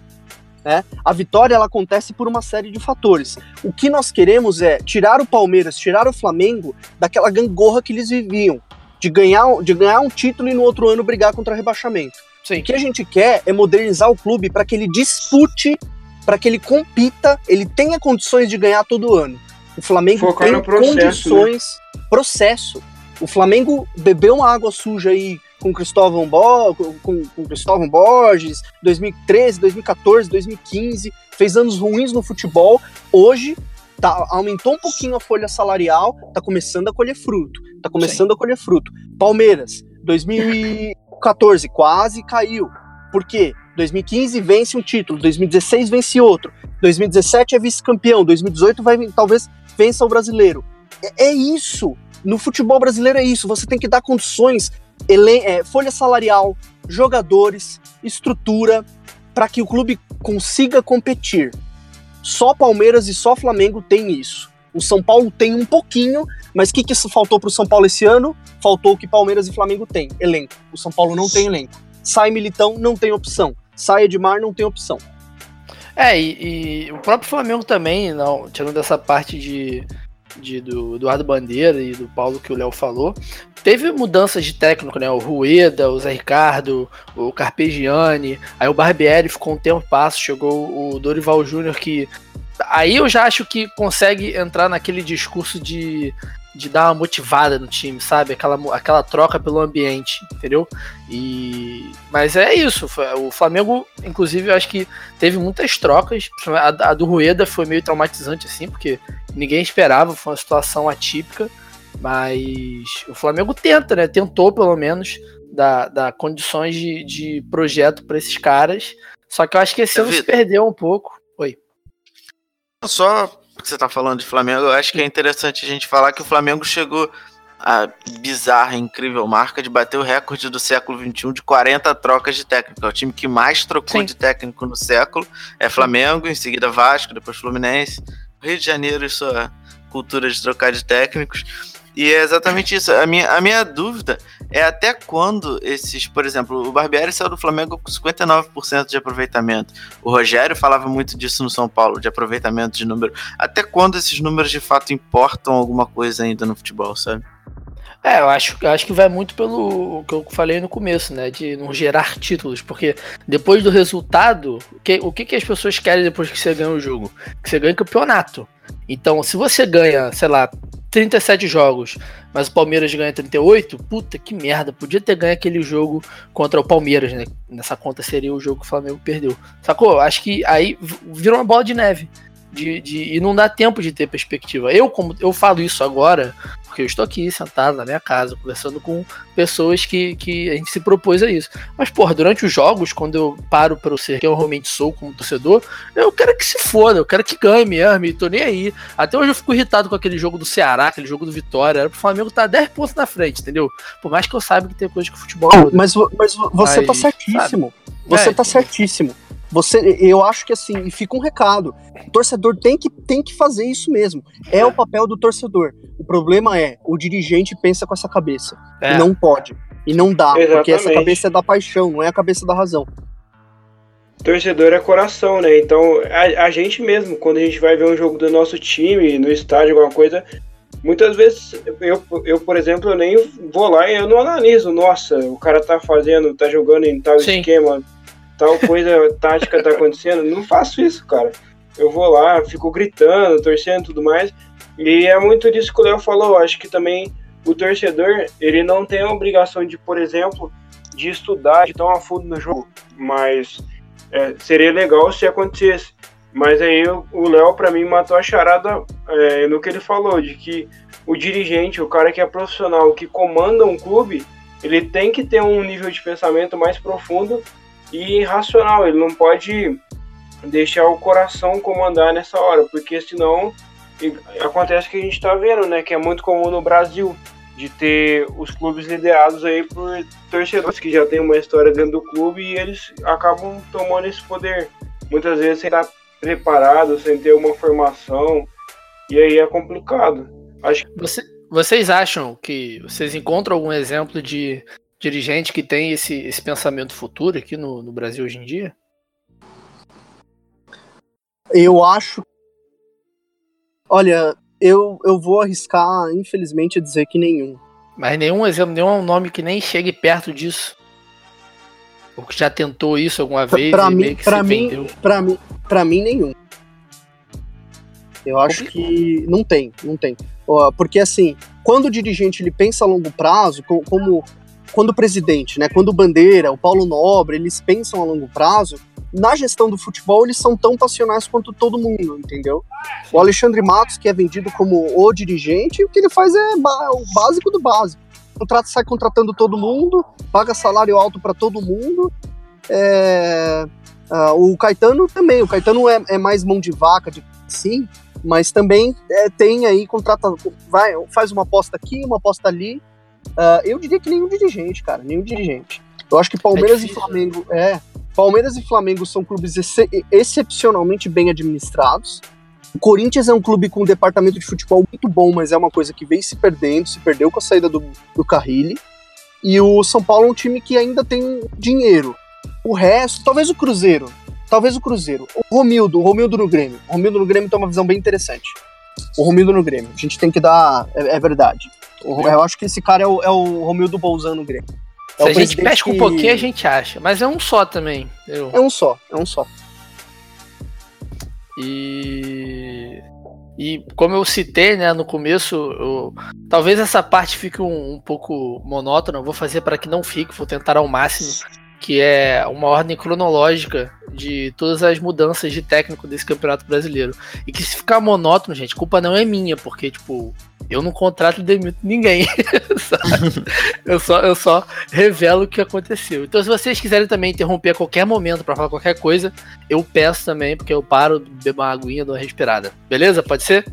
Né? A vitória ela acontece por uma série de fatores. O que nós queremos é tirar o Palmeiras, tirar o Flamengo daquela gangorra que eles viviam, de ganhar, de ganhar um título e no outro ano brigar contra rebaixamento. Sim. O que a gente quer é modernizar o clube para que ele dispute, para que ele compita, ele tenha condições de ganhar todo ano. O Flamengo Focar tem processo, né? condições, né? processo. O Flamengo bebeu uma água suja aí com Cristóvão, Bo com, com Cristóvão Borges, 2013, 2014, 2015, fez anos ruins no futebol. Hoje tá, aumentou um pouquinho a folha salarial, tá começando a colher fruto. Tá começando Sim. a colher fruto. Palmeiras, 2014 quase caiu. Por quê? 2015 vence um título, 2016 vence outro, 2017 é vice-campeão, 2018 vai talvez vença o brasileiro. É, é isso. No futebol brasileiro é isso. Você tem que dar condições é, folha salarial, jogadores, estrutura, para que o clube consiga competir. Só Palmeiras e só Flamengo tem isso. O São Paulo tem um pouquinho, mas o que, que faltou para o São Paulo esse ano? Faltou o que Palmeiras e Flamengo têm: elenco. O São Paulo não tem elenco. Sai Militão, não tem opção. Sai Edmar, não tem opção. É, e, e o próprio Flamengo também, não, tirando dessa parte de de, do Eduardo Bandeira e do Paulo que o Léo falou, teve mudanças de técnico, né? O Rueda, o Zé Ricardo, o Carpegiani, aí o Barbieri ficou um tempo passo, chegou o Dorival Júnior que aí eu já acho que consegue entrar naquele discurso de de dar uma motivada no time, sabe? Aquela, aquela troca pelo ambiente, entendeu? E mas é isso. O Flamengo, inclusive, eu acho que teve muitas trocas. A, a do Rueda foi meio traumatizante assim, porque ninguém esperava, foi uma situação atípica. Mas o Flamengo tenta, né? Tentou pelo menos dar, dar condições de, de projeto para esses caras. Só que eu acho que esse ano se perdeu um pouco. Oi. Só que você tá falando de Flamengo, eu acho que é interessante a gente falar que o Flamengo chegou a bizarra, incrível marca de bater o recorde do século XXI de 40 trocas de técnico. É o time que mais trocou Sim. de técnico no século. É Flamengo, em seguida Vasco, depois Fluminense. Rio de Janeiro e sua cultura de trocar de técnicos. E é exatamente isso. A minha, a minha dúvida é até quando esses, por exemplo, o Barbieri saiu do Flamengo com 59% de aproveitamento. O Rogério falava muito disso no São Paulo, de aproveitamento de número. Até quando esses números de fato importam alguma coisa ainda no futebol, sabe? É, eu acho, eu acho que vai muito pelo que eu falei no começo, né? De não gerar títulos, porque depois do resultado, que, o que, que as pessoas querem depois que você ganha o jogo? Que você ganhe campeonato. Então, se você ganha, sei lá, 37 jogos, mas o Palmeiras ganha 38, puta que merda, podia ter ganho aquele jogo contra o Palmeiras, né? Nessa conta seria o jogo que o Flamengo perdeu. Sacou? Acho que aí virou uma bola de neve. De, de, e não dá tempo de ter perspectiva. Eu, como eu falo isso agora, porque eu estou aqui sentado na minha casa, conversando com pessoas que, que a gente se propôs a isso. Mas, porra, durante os jogos, quando eu paro para o ser que eu realmente sou como torcedor, eu quero que se foda, eu quero que ganhe mesmo, e tô nem aí. Até hoje eu fico irritado com aquele jogo do Ceará, aquele jogo do Vitória, era pro Flamengo estar tá 10 pontos na frente, entendeu? Por mais que eu saiba que tem coisa que o futebol. Mas, mas você tá mas, tá certíssimo. Sabe? Você é, tá certíssimo. Você, eu acho que assim, e fica um recado. O torcedor tem que, tem que fazer isso mesmo. É o papel do torcedor. O problema é, o dirigente pensa com essa cabeça. É. E não pode. E não dá, porque essa Exatamente. cabeça é da paixão, não é a cabeça da razão. Torcedor é coração, né? Então, a, a gente mesmo, quando a gente vai ver um jogo do nosso time, no estádio, alguma coisa, muitas vezes, eu, eu por exemplo, eu nem vou lá e eu não analiso. Nossa, o cara tá fazendo, tá jogando em tal Sim. esquema, tal coisa tática tá acontecendo. Não faço isso, cara. Eu vou lá, fico gritando, torcendo e tudo mais. E é muito disso que o Léo falou. Acho que também o torcedor, ele não tem a obrigação de, por exemplo, de estudar, de estar a fundo no jogo. Mas é, seria legal se acontecesse. Mas aí o- Léo, pra mim, matou a charada é, no que ele falou, de que o dirigente, o cara que é profissional, que comanda um clube, ele tem que ter um nível de pensamento mais profundo e racional. Ele não pode deixar o coração comandar nessa hora, porque senão acontece que a gente tá vendo, né? Que é muito comum no Brasil, de ter os clubes liderados aí por torcedores que já tem uma história dentro do clube e eles acabam tomando esse poder. Muitas vezes sem estar preparado, sem ter uma formação, e aí é complicado. Acho que Você- vocês acham que vocês encontram algum exemplo de dirigente que tem esse, esse pensamento futuro aqui no, no Brasil hoje em dia? Eu acho. Olha, eu, eu vou arriscar, infelizmente, a dizer que nenhum. Mas nenhum exemplo, nenhum nome que nem chegue perto disso. Ou que já tentou isso alguma vez Pra e mim, pra mim, vendeu. pra mim, pra mim nenhum. Eu acho que não tem, não tem. Porque assim, quando o dirigente ele pensa a longo prazo, co- como quando o presidente, né, quando o Bandeira, o Paulo Nobre, eles pensam a longo prazo, na gestão do futebol eles são tão passionais quanto todo mundo, entendeu? O Alexandre Matos, que é vendido como o dirigente, o que ele faz é o básico do básico. Contrata, sai contratando todo mundo, paga salário alto para todo mundo. É, ah, o Caetano também, o Caetano é, é mais mão de vaca, de, sim, mas também é, tem aí, contrata, vai, faz uma aposta aqui, uma aposta ali. Ah, eu diria que nenhum dirigente, cara, nenhum dirigente. Eu acho que Palmeiras difícil, e Flamengo, é, Palmeiras e Flamengo são clubes exce- excepcionalmente bem administrados. O Corinthians é um clube com um departamento de futebol muito bom, mas é uma coisa que vem se perdendo, se perdeu com a saída do, do Carrilli. E o São Paulo é um time que ainda tem dinheiro. O resto, talvez o Cruzeiro. Talvez o Cruzeiro. O Romildo, o Romildo no Grêmio. O Romildo no Grêmio tem uma visão bem interessante. O Romildo no Grêmio. A gente tem que dar. É, é verdade. O- eu acho que esse cara é o, é o Romildo Bolzano no Grêmio. É Se a gente pesca um pouquinho, a gente acha. Mas é um só também. entendeu? É um só, é um só. E. E como eu citei, né, no começo, eu- talvez essa parte fique um, um pouco monótona, eu vou fazer para que não fique, vou tentar ao máximo, que é uma ordem cronológica de todas as mudanças de técnico desse Campeonato Brasileiro. E que se ficar monótono, gente, culpa não é minha, porque, tipo, eu não contrato e demito ninguém. <laughs> eu, só, eu só revelo o que aconteceu. Então, se vocês quiserem também interromper a qualquer momento para falar qualquer coisa, eu peço também, porque eu paro, bebo uma aguinha, dou uma respirada. Beleza? Pode ser?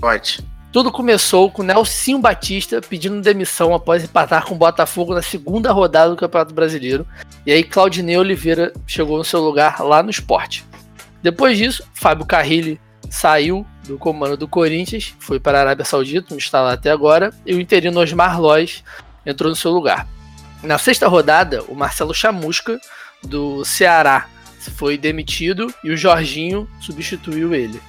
Pode. Tudo começou com Nelson Batista pedindo demissão após empatar com o Botafogo na segunda rodada do Campeonato Brasileiro. E aí Claudinei Oliveira chegou no seu lugar lá no esporte. Depois disso, Fábio Carrilli saiu do comando do Corinthians, foi para a Arábia Saudita, onde está lá até agora, e o interino Osmar Lois entrou no seu lugar. Na sexta rodada, o Marcelo Chamusca, do Ceará, foi demitido e o Jorginho substituiu ele.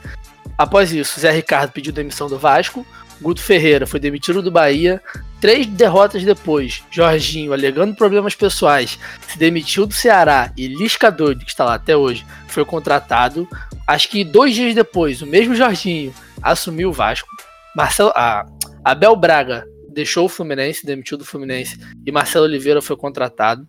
Após isso, Zé Ricardo pediu demissão do Vasco, Guto Ferreira foi demitido do Bahia. Três derrotas depois, Jorginho, alegando problemas pessoais, se demitiu do Ceará e Lisca Doido, que está lá até hoje, foi contratado. Acho que dois dias depois, o mesmo Jorginho assumiu o Vasco. Marcelo, ah, Abel Braga deixou o Fluminense, demitiu do Fluminense, e Marcelo Oliveira foi contratado.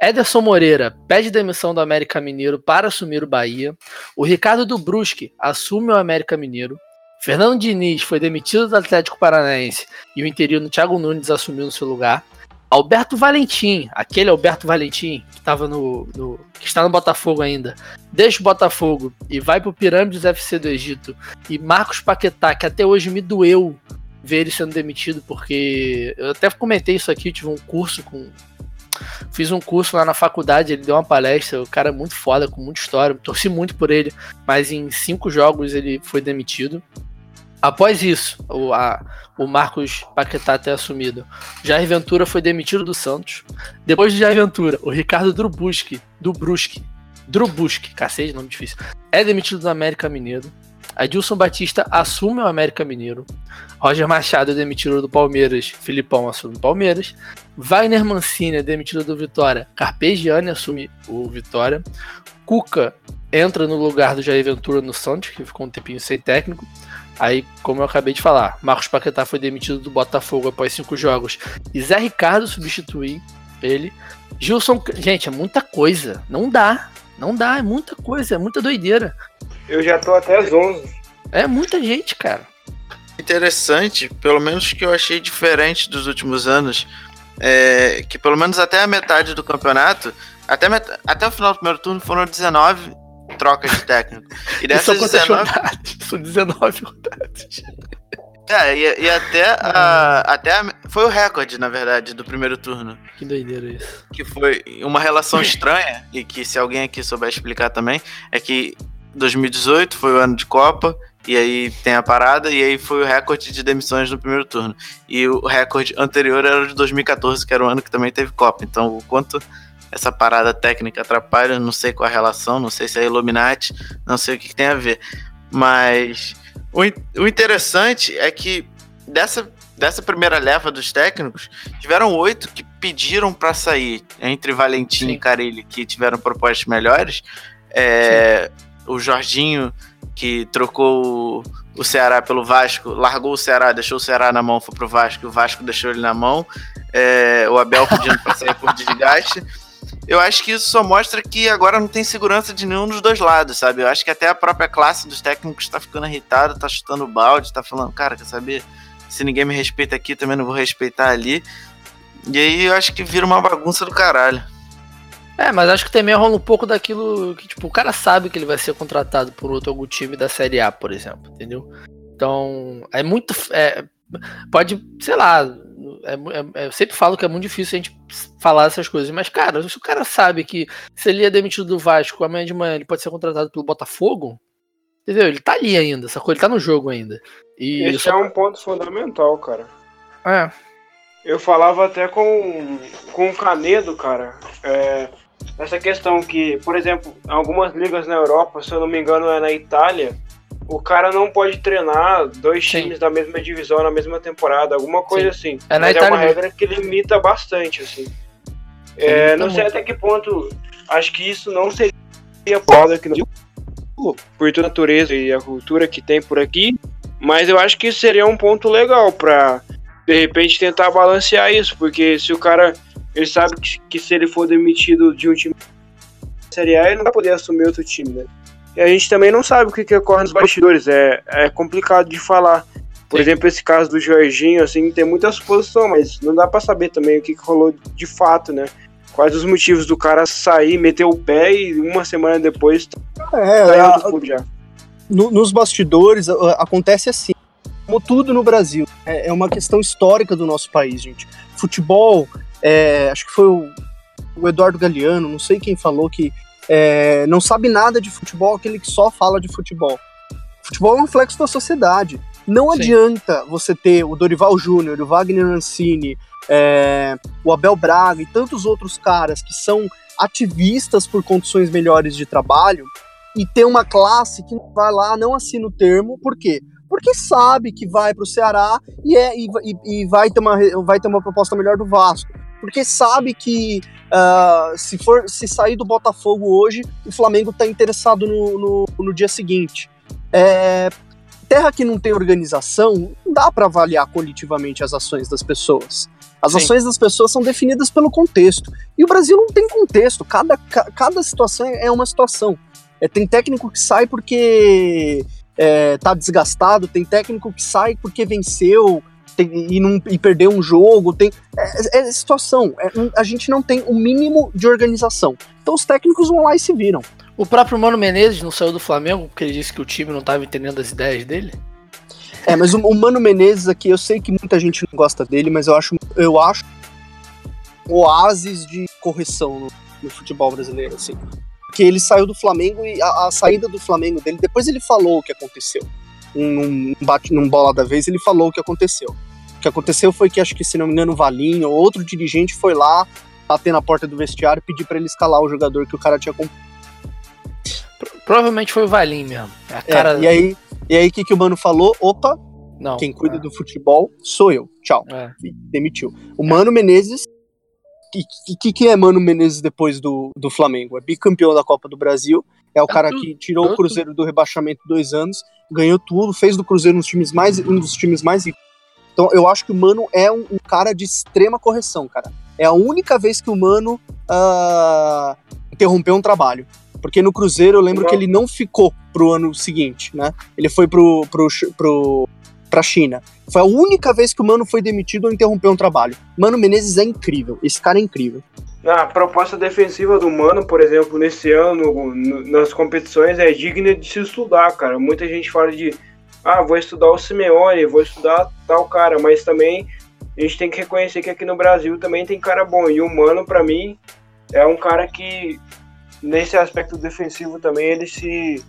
Ederson Moreira pede demissão do América Mineiro para assumir o Bahia. O Ricardo do Brusque assume o América Mineiro. Fernando Diniz foi demitido do Atlético Paranaense e o interino Thiago Nunes assumiu no seu lugar. Alberto Valentim, aquele Alberto Valentim que estava no, no- que está no Botafogo ainda, deixa o Botafogo e vai pro Pirâmides FC do Egito. E Marcos Paquetá, que até hoje me doeu ver ele sendo demitido porque eu até comentei isso aqui, tive um curso com Fiz um curso lá na faculdade, ele deu uma palestra, o cara é muito foda, com muita história, torci muito por ele, mas em cinco jogos ele foi demitido. Após isso, o, a, o Marcos Paquetá ter assumido, Jair Ventura foi demitido do Santos. Depois de Jair Ventura, o Ricardo Drubuski, do Brusque, Drubuski, cacete, nome difícil, é demitido do América Mineiro. Adilson Batista assume o América Mineiro. Roger Machado é demitido do Palmeiras. Filipão assume o Palmeiras. Wagner Mancini é demitido do Vitória. Carpegiani assume o Vitória. Cuca entra no lugar do Jair Ventura no Santos, que ficou um tempinho sem técnico. Aí, como eu acabei de falar, Marcos Paquetá foi demitido do Botafogo após cinco jogos. E Zé Ricardo substitui ele. Gilson, gente, é muita coisa. Não dá. Não dá, é muita coisa, é muita doideira. Eu já tô até às 11. É muita gente, cara. Interessante, pelo menos que eu achei diferente dos últimos anos, é que pelo menos até a metade do campeonato, até, met... até o final do primeiro turno foram 19 trocas de técnico. <laughs> E dessas 19. São 19 rodadas. É, e, e até, a, até a, foi o recorde, na verdade, do primeiro turno. Que doideira isso. Que foi uma relação estranha, e que se alguém aqui souber explicar também, é que 2018 foi o ano de Copa, e aí tem a parada, e aí foi o recorde de demissões no primeiro turno. E o recorde anterior era o de 2014, que era o ano que também teve Copa. Então, o quanto essa parada técnica atrapalha, não sei qual a relação, não sei se é Illuminati, não sei o que, que tem a ver. Mas o, o interessante é que dessa, dessa primeira leva dos técnicos, tiveram oito que pediram para sair, entre Valentim Sim. e Carilli, que tiveram propostas melhores. É, o Jorginho, que trocou o, Ceará pelo Vasco, largou o Ceará, deixou o Ceará na mão, foi pro Vasco, o Vasco deixou ele na mão. É, o Abel pedindo para sair por desgaste eu acho que isso só mostra que agora não tem segurança de nenhum dos dois lados, sabe? Eu acho que até a própria classe dos técnicos está ficando irritada, está chutando balde, está falando, cara, quer saber? Se ninguém me respeita aqui, também não vou respeitar ali. E aí eu acho que vira uma bagunça do caralho. É, mas acho que também rola um pouco daquilo que, tipo, o cara sabe que ele vai ser contratado por outro algum time da Série A, por exemplo, entendeu? Então, é muito. É, pode, sei lá, é, é, é, eu sempre falo que é muito difícil a gente falar essas coisas, mas, cara, se o cara sabe que se ele é demitido do Vasco amanhã de manhã ele pode ser contratado pelo Botafogo, entendeu? Ele tá ali ainda, sacou? Ele tá no jogo ainda. E Esse só... é um ponto fundamental, cara. É. Eu falava até com, com o Canedo, cara, é, essa questão que, por exemplo, algumas ligas na Europa, se eu não me engano é na Itália, o cara não pode treinar dois Sim. times da mesma divisão na mesma temporada, alguma coisa Sim. assim. É, na Mas é uma regra que limita bastante, assim. É, não sei muito. até que ponto. Acho que isso não seria foda aqui no por toda a natureza e a cultura que tem por aqui. Mas eu acho que seria um ponto legal pra, de repente, tentar balancear isso. Porque se o cara. Ele sabe que, que se ele for demitido de um time Série A, ele não vai poder assumir outro time, né? E a gente também não sabe o que, que ocorre nos bastidores, é, é complicado de falar. Por Sim. exemplo, esse caso do Jorginho, assim, tem muita suposição, mas não dá para saber também o que, que rolou de fato, né? Quais os motivos do cara sair, meter o pé e uma semana depois é, tá a, já. No, nos bastidores acontece assim, como tudo no Brasil. É, é, uma questão histórica do nosso país, gente. Futebol, é, acho que foi o, o Eduardo Galeano, não sei quem falou que é, não sabe nada de futebol, aquele que só fala de futebol. Futebol é um reflexo da sociedade. Não Sim. adianta você ter o Dorival Júnior, o Wagner Mancini, é, o Abel Braga e tantos outros caras que são ativistas por condições melhores de trabalho e ter uma classe que vai lá, não assina o termo, por quê? Porque sabe que vai para o Ceará e, é, e, e, vai, ter uma, vai ter uma proposta melhor do Vasco porque sabe que uh, se for se sair do Botafogo hoje, o Flamengo está interessado no, no, no, dia seguinte. É, terra que não tem organização, não dá para avaliar coletivamente as ações das pessoas. As Sim. ações das pessoas são definidas pelo contexto. E o Brasil não tem contexto. Cada, cada situação é uma situação. É, tem técnico que sai porque é, tá desgastado, tem técnico que sai porque venceu, tem, e, não, e perder um jogo, tem. É, é situação. É, a gente não tem o um mínimo de organização. Então os técnicos vão lá e se viram. O próprio Mano Menezes não saiu do Flamengo porque ele disse que o time não estava entendendo as ideias dele? É, mas o, o, Mano Menezes aqui, eu sei que muita gente não gosta dele, mas eu acho, eu acho oásis de correção no, no futebol brasileiro, assim. Porque ele saiu do Flamengo e a, a, saída do Flamengo dele, depois ele falou o que aconteceu. Num, bate, num bola da vez, ele falou o que aconteceu. O que aconteceu foi que, acho que, se não me engano, o Valinho ou outro dirigente foi lá, bater na porta do vestiário e pedir para ele escalar o jogador que o cara tinha comprado. Provavelmente foi o Valinho mesmo. É, cara... e aí, e aí, o que, que o mano falou? Opa, não, quem cuida é. do futebol sou eu. Tchau. É. Demitiu. O Mano Menezes. O que, que é Mano Menezes depois do, do Flamengo? É bicampeão da Copa do Brasil. É o é cara que tirou o Cruzeiro do rebaixamento dois anos, ganhou tudo, fez do Cruzeiro um dos times mais, um dos times mais ricos. Então eu acho que o Mano é um, um, cara de extrema correção, cara. É a única vez que o Mano uh, interrompeu um trabalho. Porque no Cruzeiro eu lembro que ele não ficou pro ano seguinte, né? Ele foi pro, pro, pro, pra China. Foi a única vez que o Mano foi demitido ou interrompeu um trabalho. Mano Menezes é incrível. Esse cara é incrível. A proposta defensiva do Mano, por exemplo, nesse ano, nas competições, é digna de se estudar, cara. Muita gente fala de, ah, vou estudar o Simeone, vou estudar tal cara, mas também a gente tem que reconhecer que aqui no Brasil também tem cara bom. E o Mano, para mim, é um cara que, nesse aspecto defensivo também, ele se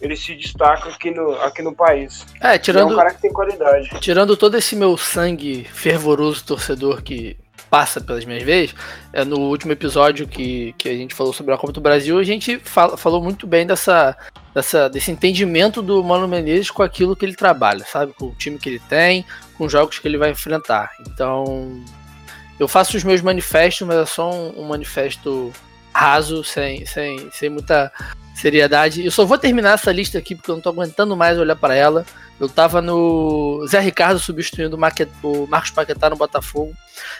ele se destaca aqui no, aqui no país. É, tirando. é um cara que tem qualidade. Tirando todo esse meu sangue fervoroso torcedor que passa pelas minhas veias, é no último episódio que, que a gente falou sobre a Copa do Brasil, a gente fala, falou muito bem dessa, dessa, desse entendimento do Mano Menezes com aquilo que ele trabalha, sabe? Com o time que ele tem, com os jogos que ele vai enfrentar. Então, eu faço os meus manifestos, mas é só um, um manifesto raso, sem, sem, sem muita seriedade. Eu só vou terminar essa lista aqui porque eu não tô aguentando mais olhar para ela. Eu tava no Zé Ricardo substituindo o Marcos Paquetá no Botafogo.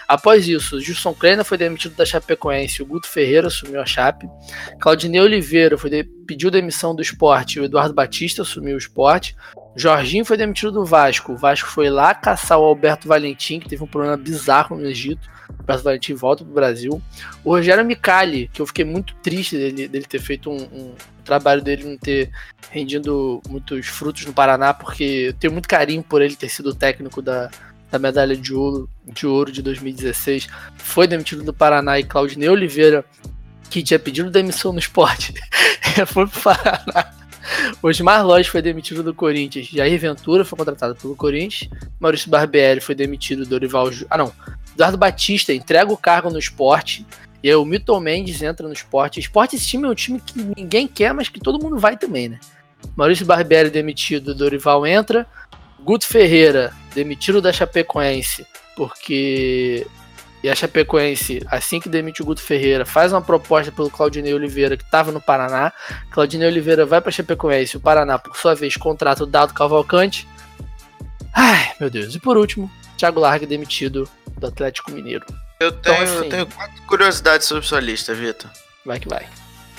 Após isso, Gilson Kleina foi demitido da Chapecoense, o Guto Ferreira assumiu a Chape. Claudinei Oliveira foi de, pediu demissão do esporte, o Eduardo Batista assumiu o esporte. Jorginho foi demitido do Vasco. O Vasco foi lá caçar o Alberto Valentim, que teve um problema bizarro no Egito. O Alberto Valentim volta pro Brasil. O Rogério Micali, que eu fiquei muito triste dele, dele ter feito um, um trabalho dele não ter rendido muitos frutos no Paraná, porque eu tenho muito carinho por ele ter sido técnico da, da medalha de ouro, de ouro de 2016. Foi demitido do Paraná e Claudinei Oliveira, que tinha pedido demissão no esporte, <laughs> foi pro Paraná. Osmar Lois foi demitido do Corinthians. Jair Ventura foi contratado pelo Corinthians. Maurício Barbieri foi demitido do Dorival. Ah, não. Eduardo Batista entrega o cargo no esporte. E aí o Milton Mendes entra no esporte. O esporte, esse time é um time que ninguém quer, mas que todo mundo vai também, né? Maurício Barbieri demitido, Dorival entra. Guto Ferreira demitido da Chapecoense, porque e a Chapecoense, assim que demite o Guto Ferreira, faz uma proposta pelo Claudinei Oliveira, que estava no Paraná. Claudinei Oliveira vai para Chapecoense, o Paraná, por sua vez, contrata o Dado Cavalcante. Ai, meu Deus. E por último, Thiago Largue demitido do Atlético Mineiro. Eu então, tenho, então, assim, eu tenho quatro curiosidades sobre sua lista, Vitor. Vai que vai.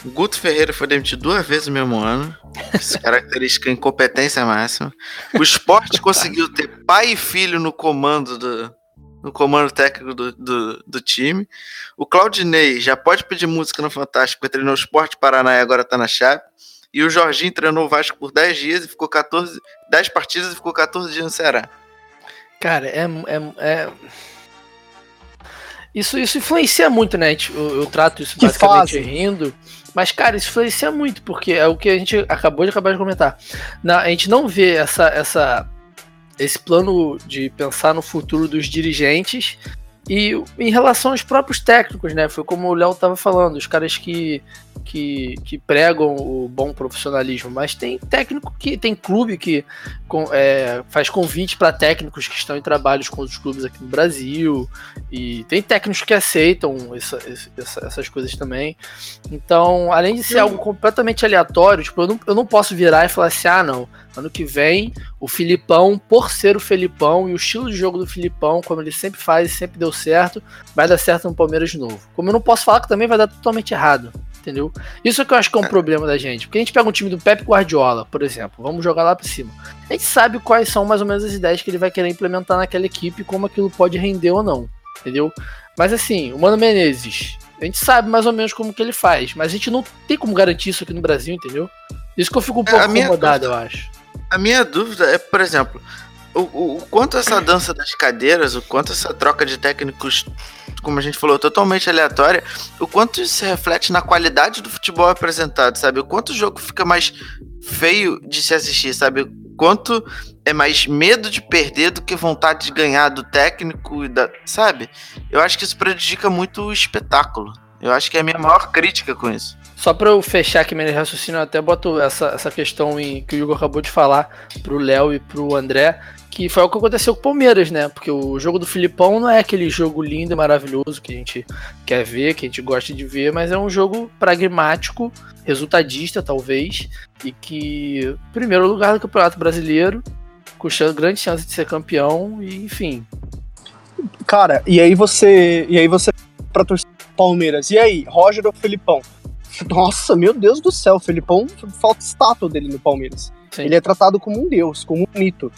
Guto Ferreira foi demitido duas vezes no mesmo ano. Essa <laughs> característica incompetência máxima. O esporte conseguiu ter pai e filho no comando do, no comando técnico do, do, do, time. O Claudinei já pode pedir música no Fantástico, treinou o Esporte Paraná e agora tá na Chape. E o Jorginho treinou o Vasco por 10 dias e ficou 14. 10 partidas e ficou 14 dias no Ceará. Cara, é, é, é isso, isso influencia muito, né? Eu, eu trato isso basicamente rindo. Mas, cara, isso influencia muito, porque é o que a gente acabou de acabar de comentar. Na, a gente não vê essa, essa, esse plano de pensar no futuro dos dirigentes e em relação aos próprios técnicos, né? Foi como o Léo estava falando, os caras que que, que pregam o bom profissionalismo, mas tem técnico que tem clube que com, é, faz convite para técnicos que estão em trabalhos com os clubes aqui no Brasil e tem técnicos que aceitam essa, essa, essas coisas também. Então, além de ser algo completamente aleatório, tipo, eu não, eu não posso virar e falar assim, ah, não, ano que vem o Filipão, por ser o Filipão e o estilo de jogo do Filipão, como ele sempre faz e sempre deu certo, vai dar certo no Palmeiras de novo. Como eu não posso falar que também vai dar totalmente errado entendeu? Isso é que eu acho que é um é. problema da gente. Porque a gente pega um time do Pep Guardiola, por exemplo, vamos jogar lá pra cima. A gente sabe quais são mais ou menos as ideias que ele vai querer implementar naquela equipe, como aquilo pode render ou não, entendeu? Mas assim, o Mano Menezes, a gente sabe mais ou menos como que ele faz, mas a gente não tem como garantir isso aqui no Brasil, entendeu? Isso que eu fico um é, pouco incomodado, eu acho. A minha dúvida é, por exemplo, o, o, o, quanto essa dança das cadeiras, o quanto essa troca de técnicos como a gente falou, totalmente aleatória, o quanto isso reflete na qualidade do futebol apresentado, sabe? O quanto o jogo fica mais feio de se assistir, sabe? O quanto é mais medo de perder do que vontade de ganhar do técnico e da, sabe? Eu acho que isso prejudica muito o espetáculo. Eu acho que é a minha maior crítica com isso. Só para eu fechar aqui meu raciocínio, eu até boto essa, essa questão em, que o Igor acabou de falar pro Léo e pro André, que foi o que aconteceu com o Palmeiras, né? Porque o jogo do Filipão não é aquele jogo lindo e maravilhoso que a gente quer ver, que a gente gosta de ver, mas é um jogo pragmático, resultadista talvez, e que primeiro lugar do Campeonato Brasileiro, com grande chance de ser campeão, e enfim. Cara, e aí você, e aí você para torcer Palmeiras. E aí, Roger ou Filipão? <laughs> Nossa, meu Deus do céu, o Felipão falta estátua dele no Palmeiras. Sim. Ele é tratado como um deus, como um mito.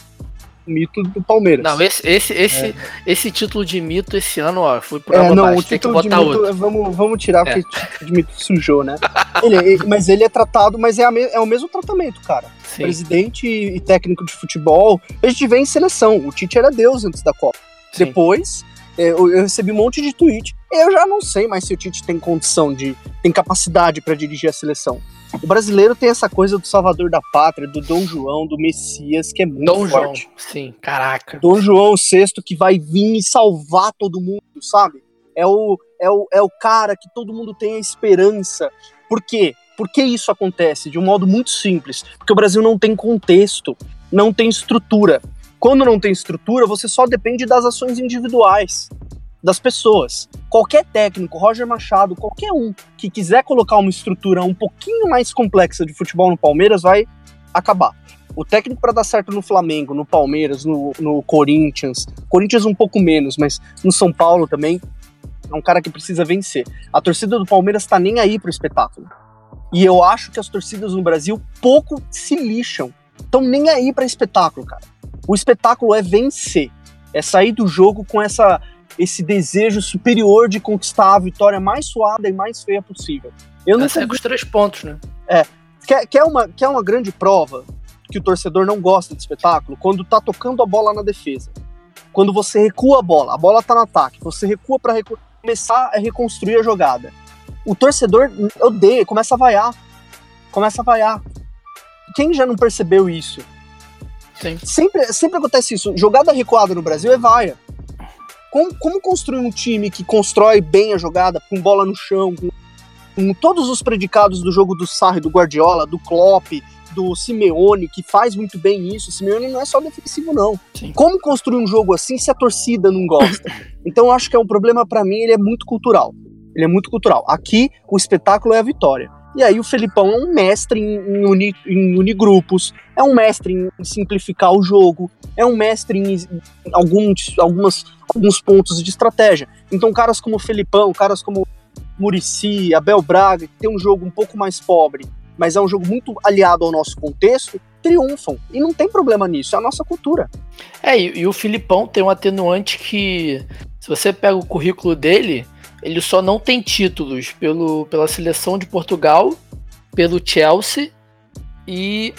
Mito do Palmeiras. Não, esse, esse, esse, é. esse título de mito esse ano, ó, foi por é, não, o título de mito, vamos, vamos tirar, é. porque o título de mito sujou, né? ele, mas ele é tratado, mas é, me, é o mesmo tratamento, cara. Sim. Presidente e técnico de futebol. A gente vê em seleção. O Tite era deus antes da Copa. Sim. Depois eu, eu, recebi um monte de tweet. Eu já não sei mais se o Tite tem condição de. tem capacidade para dirigir a seleção. O brasileiro tem essa coisa do salvador da pátria, do Dom João, do Messias, que é muito Dom forte. João, sim, caraca. Dom João VI que vai vir e salvar todo mundo, sabe? É o, é o, é o cara que todo mundo tem a esperança. Por quê? Por que isso acontece? De um modo muito simples. Porque o Brasil não tem contexto, não tem estrutura. Quando não tem estrutura, você só depende das ações individuais das pessoas. Qualquer técnico, Roger Machado, qualquer um que quiser colocar uma estrutura um pouquinho mais complexa de futebol no Palmeiras vai acabar. O técnico para dar certo no Flamengo, no Palmeiras, no, no Corinthians, Corinthians um pouco menos, mas no São Paulo também, é um cara que precisa vencer. A torcida do Palmeiras tá nem aí pro espetáculo. E eu acho que as torcidas no Brasil pouco se lixam. Estão nem aí para espetáculo, cara. O espetáculo é vencer, é sair do jogo com essa esse desejo superior de conquistar a vitória mais suada e mais feia possível. Eu não sei com os três pontos, né? É. Quer, quer, uma, quer uma grande prova que o torcedor não gosta de espetáculo? Quando tá tocando a bola na defesa. Quando você recua a bola, a bola tá no ataque, você recua para recu começar a reconstruir a jogada. O torcedor odeia, começa a vaiar. Começa a vaiar. Quem já não percebeu isso? Sim. Sempre, sempre acontece isso. Jogada recuada no Brasil é vaia. Como, como construir um time que constrói bem a jogada, com bola no chão, com, com todos os predicados do jogo do Sarri, do Guardiola, do Klopp, do Simeone, que faz muito bem isso. O Simeone não é só defensivo, não. Sim. Como construir um jogo assim se a torcida não gosta? <coughs> Então eu acho que é um problema para mim, ele é muito cultural. Ele é muito cultural. Aqui, o espetáculo é a vitória. E aí o Felipão é um mestre em, em, uni, em unigrupos, é um mestre em simplificar o jogo, é um mestre em, em alguns, algumas, alguns pontos de estratégia. Então caras como o Felipão, caras como Murici, Abel Braga, que tem um jogo um pouco mais pobre, mas é um jogo muito aliado ao nosso contexto, triunfam. E não tem problema nisso, é a nossa cultura. É, e, e o Filipão tem um atenuante que, se você pega o currículo dele, ele só não tem títulos pelo, pela seleção de Portugal, pelo Chelsea e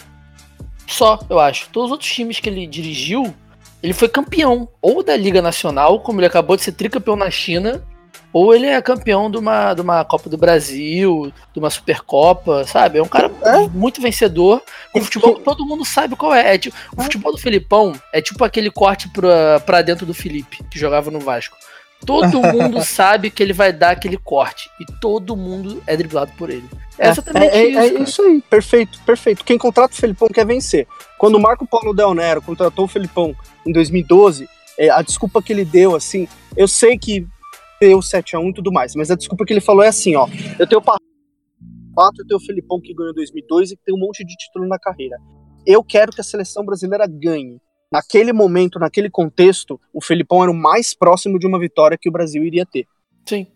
só, eu acho. Todos os outros times que ele dirigiu, ele foi campeão ou da Liga Nacional, como ele acabou de ser tricampeão na China, ou ele é campeão de uma, de uma Copa do Brasil, de uma Supercopa, sabe? É um cara é? muito vencedor. O futebol todo mundo sabe qual é. é tipo, o futebol do Felipão é tipo aquele corte pra, pra dentro do Felipe, que jogava no Vasco. Todo <laughs> mundo sabe que ele vai dar aquele corte. E todo mundo é driblado por ele. É, é exatamente é, isso. É, é isso aí, perfeito, perfeito. Quem contrata o Felipão quer vencer. Quando o Marco Paulo Del Nero contratou o Felipão em 2012, é, a desculpa que ele deu, assim, eu sei que deu 7x1 e tudo mais, mas a desculpa que ele falou é assim, ó. Eu tenho o Pato, eu tenho o Felipão que ganhou em 2002 e que tem um monte de título na carreira. Eu quero que a seleção brasileira ganhe naquele momento, naquele contexto, o Felipão era o mais próximo de uma vitória que o Brasil iria ter. Sim.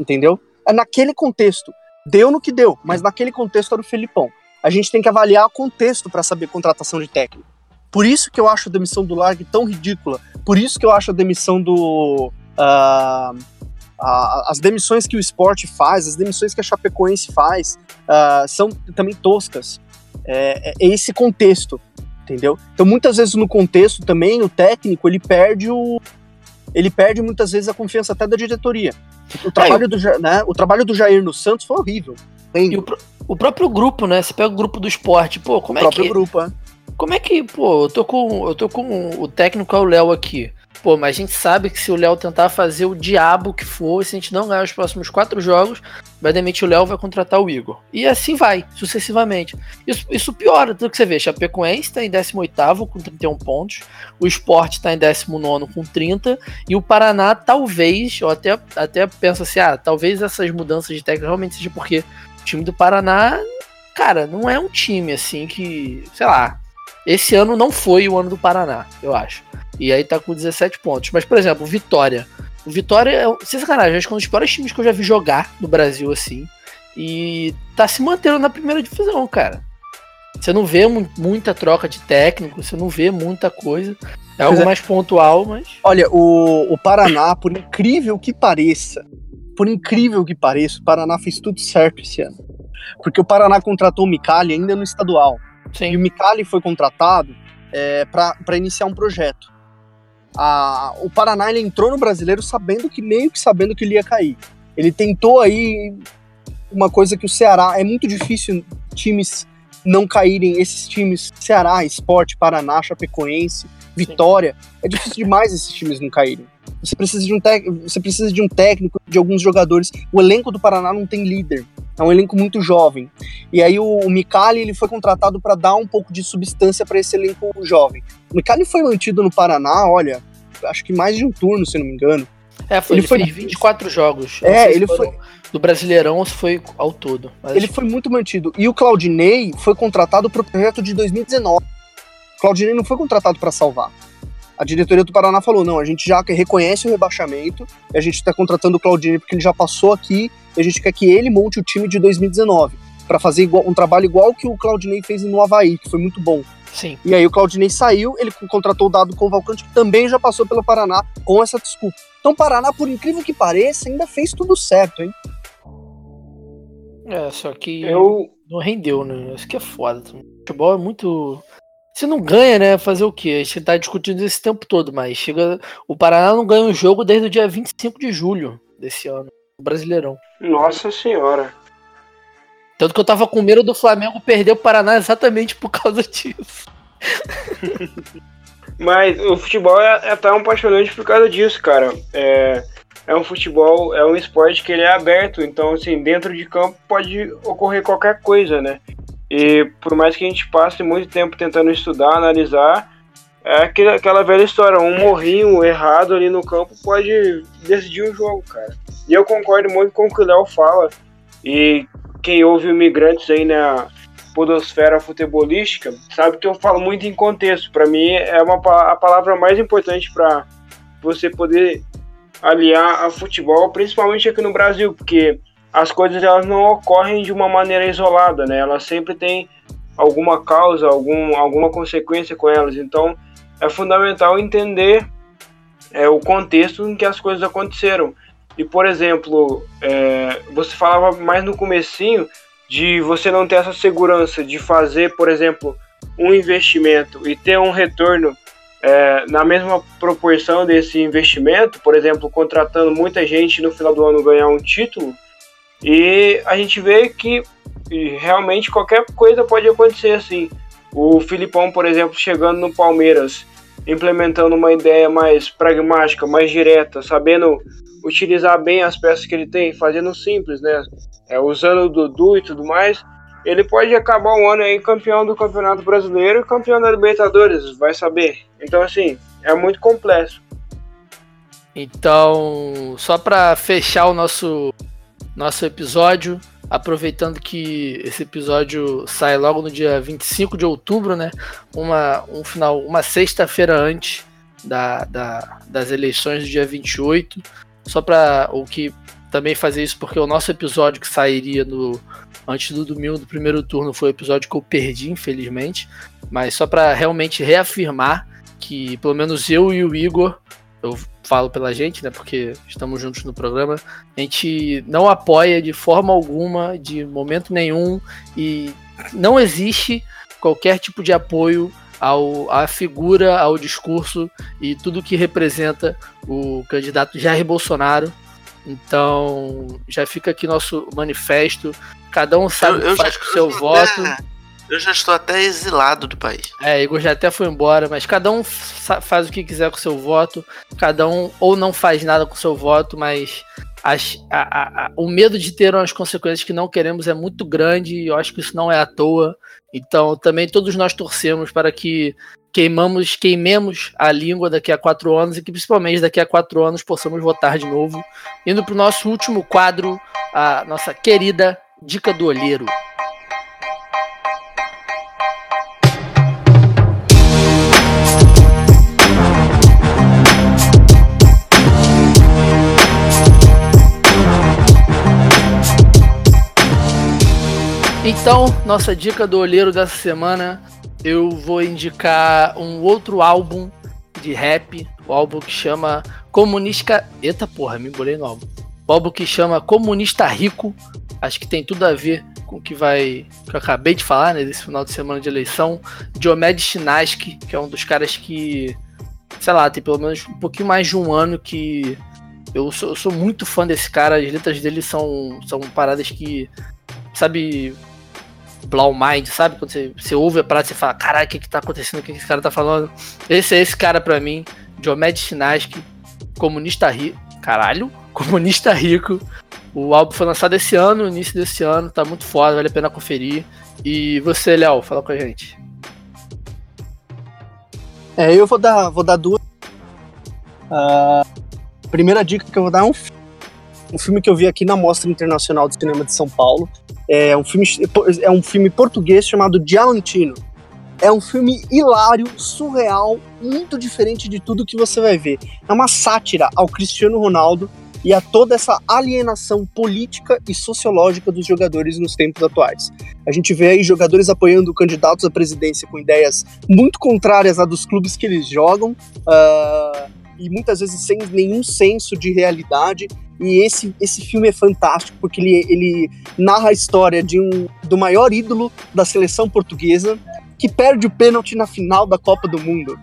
Entendeu? É naquele contexto. Deu no que deu, mas naquele contexto era o Felipão. A gente tem que avaliar o contexto para saber contratação de técnico. Por isso que eu acho a demissão do Largue tão ridícula. Por isso que eu acho a demissão do. Uh, uh, as demissões que o esporte faz, as demissões que a Chapecoense faz, uh, são também toscas. É, é esse contexto entendeu? Então muitas vezes no contexto também o técnico ele perde o ele perde muitas vezes a confiança até da diretoria. O trabalho, do, né, o trabalho do Jair no Santos foi horrível. E o, o próprio grupo, né? Você pega o grupo do esporte, pô, como o é próprio que. grupo, é. Como é que, pô, eu tô com. Eu tô com o técnico é o Léo aqui. Pô, mas a gente sabe que se o Léo tentar fazer o diabo que for, se a gente não ganhar os próximos quatro jogos, vai demitir o Léo vai contratar o Igor. E assim vai, sucessivamente. Isso, isso piora, tudo que você vê. Chapecoense tá em 18 com 31 pontos, o Sport tá em 19 com 30, e o Paraná, talvez, eu até, até penso assim, ah, talvez essas mudanças de técnico realmente seja porque o time do Paraná, cara, não é um time assim que, sei lá, esse ano não foi o ano do Paraná, eu acho. E aí tá com 17 pontos. Mas, por exemplo, Vitória. O Vitória é, sem sacanagem, acho que é um dos piores times que eu já vi jogar no Brasil, assim. E tá se mantendo na primeira divisão, cara. Você não vê mu muita troca de técnico, você não vê muita coisa. É algo é. mais pontual, mas. Olha, o, o Paraná, por incrível que pareça, por incrível que pareça, o Paraná fez tudo certo esse ano. Porque o Paraná contratou o Micali ainda no estadual. E Sim. o Micali foi contratado é, para iniciar um projeto. A- o Paraná ele entrou no brasileiro sabendo que, meio que sabendo que ele ia cair. Ele tentou aí uma coisa que o Ceará. É muito difícil times não caírem, esses times, Ceará, Esporte, Paraná, Chapecoense, Vitória. É difícil demais esses times não caírem. Você precisa de um, você precisa de um técnico, de alguns jogadores. O elenco do Paraná não tem líder. É um elenco muito jovem. E aí o, o Micali ele foi contratado para dar um pouco de substância para esse elenco jovem. O Micali foi mantido no Paraná, olha, acho que mais de um turno, se não me engano. É, foi, Ele ele, foi- fez 24 jogos. É, ele foram Do Brasileirão ou se foi ao todo. Ele foi muito mantido. E o Claudinei foi contratado para o projeto de 2019. O Claudinei não foi contratado para salvar. A diretoria do Paraná falou: não, a gente já reconhece o rebaixamento, e a gente está contratando o Claudinei porque ele já passou aqui, e a gente quer que ele monte o time de 2019. Para fazer igual- um trabalho igual que o Claudinei fez no Havaí, que foi muito bom. sim. E aí o Claudinei saiu, ele contratou o Dado Convalcante, que também já passou pelo Paraná com essa desculpa. Então o Paraná, por incrível que pareça, ainda fez tudo certo, hein? É, só que Eu, não rendeu, né? Isso que é foda. O futebol é muito. Você não ganha, né? Fazer o quê? A gente tá discutindo isso esse tempo todo, mas chega. O Paraná não ganha um jogo desde o dia 25 de julho desse ano. Brasileirão. nossa senhora. Tanto que eu tava com medo do Flamengo perder o Paraná exatamente por causa disso. <laughs> Mas o futebol é, é tão apaixonante por causa disso, cara. É, é um futebol, é um esporte que ele é aberto, então assim, dentro de campo pode ocorrer qualquer coisa, né? E por mais que a gente passe muito tempo tentando estudar, analisar, é aquela velha história, um morrinho errado ali no campo pode decidir um jogo, cara. E eu concordo muito com o que o Léo fala. E quem ouve imigrantes aí na podosfera futebolística sabe que eu falo muito em contexto. Para mim é uma a palavra mais importante para você poder aliar a futebol, principalmente aqui no Brasil, porque as coisas elas não ocorrem de uma maneira isolada, né? Elas sempre têm alguma causa, algum, alguma consequência com elas. Então é fundamental entender é, o contexto em que as coisas aconteceram. E por exemplo, é, você falava mais no comecinho de você não ter essa segurança de fazer, por exemplo, um investimento e ter um retorno é, na mesma proporção desse investimento, por exemplo, contratando muita gente no final do ano ganhar um título, e a gente vê que realmente qualquer coisa pode acontecer assim. O Filipão, por exemplo, chegando no Palmeiras, implementando uma ideia mais pragmática, mais direta, sabendo utilizar bem as peças que ele tem, fazendo simples, né? É, usando o Dudu e tudo mais, ele pode acabar um ano aí campeão do Campeonato Brasileiro e campeão da Libertadores, vai saber. Então, assim, é muito complexo. Então, só pra fechar o nosso, nosso episódio, aproveitando que esse episódio sai logo no dia 25 de outubro, né? Uma, um final, uma sexta-feira antes da, da- das eleições do dia 28. Só para o que também fazer isso, porque o nosso episódio que sairia no, antes do domingo do primeiro turno foi o episódio que eu perdi, infelizmente. Mas só para realmente reafirmar que, pelo menos eu e o Igor, eu falo pela gente, né? Porque estamos juntos no programa. A gente não apoia de forma alguma, de momento nenhum, e não existe qualquer tipo de apoio ao, à figura, ao discurso e tudo que representa o candidato Jair Bolsonaro. Então, já fica aqui nosso manifesto. Cada um sabe o que faz com o seu voto. Eu já estou até exilado do país. É, Igor já até foi embora, mas cada um faz o que quiser com o seu voto. Cada um ou não faz nada com o seu voto, mas as, a, a, o medo de ter umas consequências que não queremos é muito grande e eu acho que isso não é à toa. Então, também todos nós torcemos para que queimamos, queimemos a língua daqui a quatro anos e que principalmente daqui a quatro anos possamos votar de novo. Indo para o nosso último quadro, a nossa querida Dica do Olheiro. Então, nossa dica do olheiro dessa semana, eu vou indicar um outro álbum de rap, o álbum que chama Comunista. Eita porra, me embolei no álbum. O álbum que chama Comunista Rico. Acho que tem tudo a ver com o que vai. que eu acabei de falar, né? Desse final de semana de eleição. Diomed Chinaski, que é um dos caras que. Sei lá, tem pelo menos um pouquinho mais de um ano que. Eu sou, eu sou muito fã desse cara, as letras dele são, são paradas que. Sabe, blow mind, sabe? Quando você, você ouve a parada e fala, caralho, o que que tá acontecendo? O que, que esse cara tá falando? Esse é esse cara pra mim, Diomed Chinaski, comunista rico. Caralho, <laughs> comunista rico. O álbum foi lançado esse ano, início desse ano, tá muito foda, vale a pena conferir. E você, Léo, fala com a gente. É, eu vou dar, vou dar duas. Uh, primeira dica que eu vou dar é um, um filme que eu vi aqui na Mostra Internacional de Cinema de São Paulo, é um filme, é um filme português chamado Diamantino. É um filme hilário, surreal, muito diferente de tudo que você vai ver. É uma sátira ao Cristiano Ronaldo e a toda essa alienação política e sociológica dos jogadores nos tempos atuais. A gente vê aí jogadores apoiando candidatos à presidência com ideias muito contrárias à dos clubes que eles jogam. Uh, e muitas vezes sem nenhum senso de realidade e esse, esse filme é fantástico porque ele, ele narra a história de um do maior ídolo da seleção portuguesa que perde o pênalti na final da Copa do Mundo.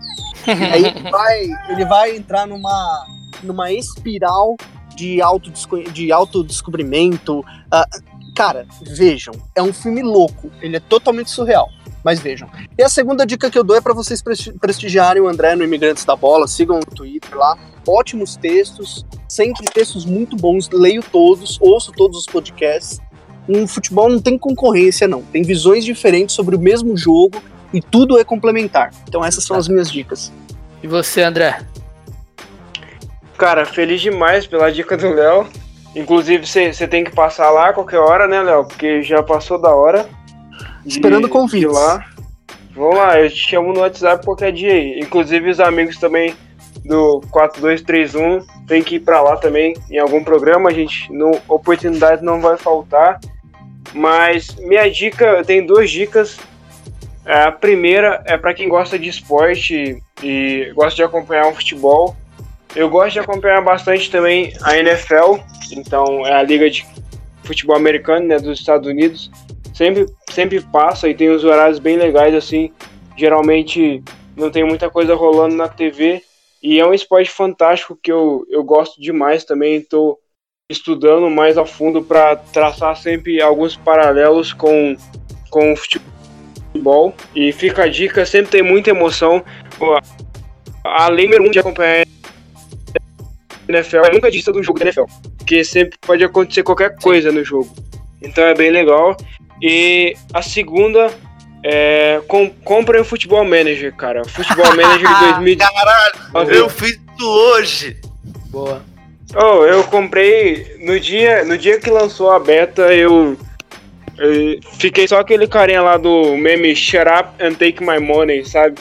E aí ele <laughs> vai, ele vai entrar numa, numa espiral de, auto, de autodescobrimento. Uh, cara, vejam, é um filme louco, ele é totalmente surreal. Mas vejam. E a segunda dica que eu dou é para vocês prestigiarem o André no Imigrantes da Bola, sigam no Twitter lá. Ótimos textos, sempre textos muito bons, leio todos, ouço todos os podcasts. Um futebol não tem concorrência, não. Tem visões diferentes sobre o mesmo jogo e tudo é complementar. Então essas são as minhas dicas. E você, André? Cara, feliz demais pela dica do Léo. Inclusive, você tem que passar lá a qualquer hora, né, Léo? Porque já passou da hora. Esperando convite. lá. Vamos lá, eu te chamo no WhatsApp qualquer dia aí. Inclusive os amigos também do 4231 tem que ir para lá também em algum programa, a gente no oportunidade não vai faltar. Mas minha dica, eu tenho duas dicas. A primeira é para quem gosta de esporte e gosta de acompanhar um futebol. Eu gosto de acompanhar bastante também a NFL, então é a liga de futebol americano, né, dos Estados Unidos sempre, sempre passa e tem uns horários bem legais, assim. Geralmente não tem muita coisa rolando na TV. E é um esporte fantástico que eu, eu gosto demais também. Estou estudando mais a fundo para traçar sempre alguns paralelos com, com o futebol. E fica a dica, sempre tem muita emoção. Além de acompanhar NFL, eu nunca disse do jogo da NFL. Porque sempre pode acontecer qualquer coisa no jogo. Então é bem legal. E a segunda é. Com, comprem o Futebol Manager, cara. Futebol Manager de <laughs> 2000. Caralho, eu fiz isso hoje. Boa. Oh, eu comprei no dia, no dia que lançou a beta, eu, eu fiquei só aquele carinha lá do meme Shut Up and Take My Money, sabe?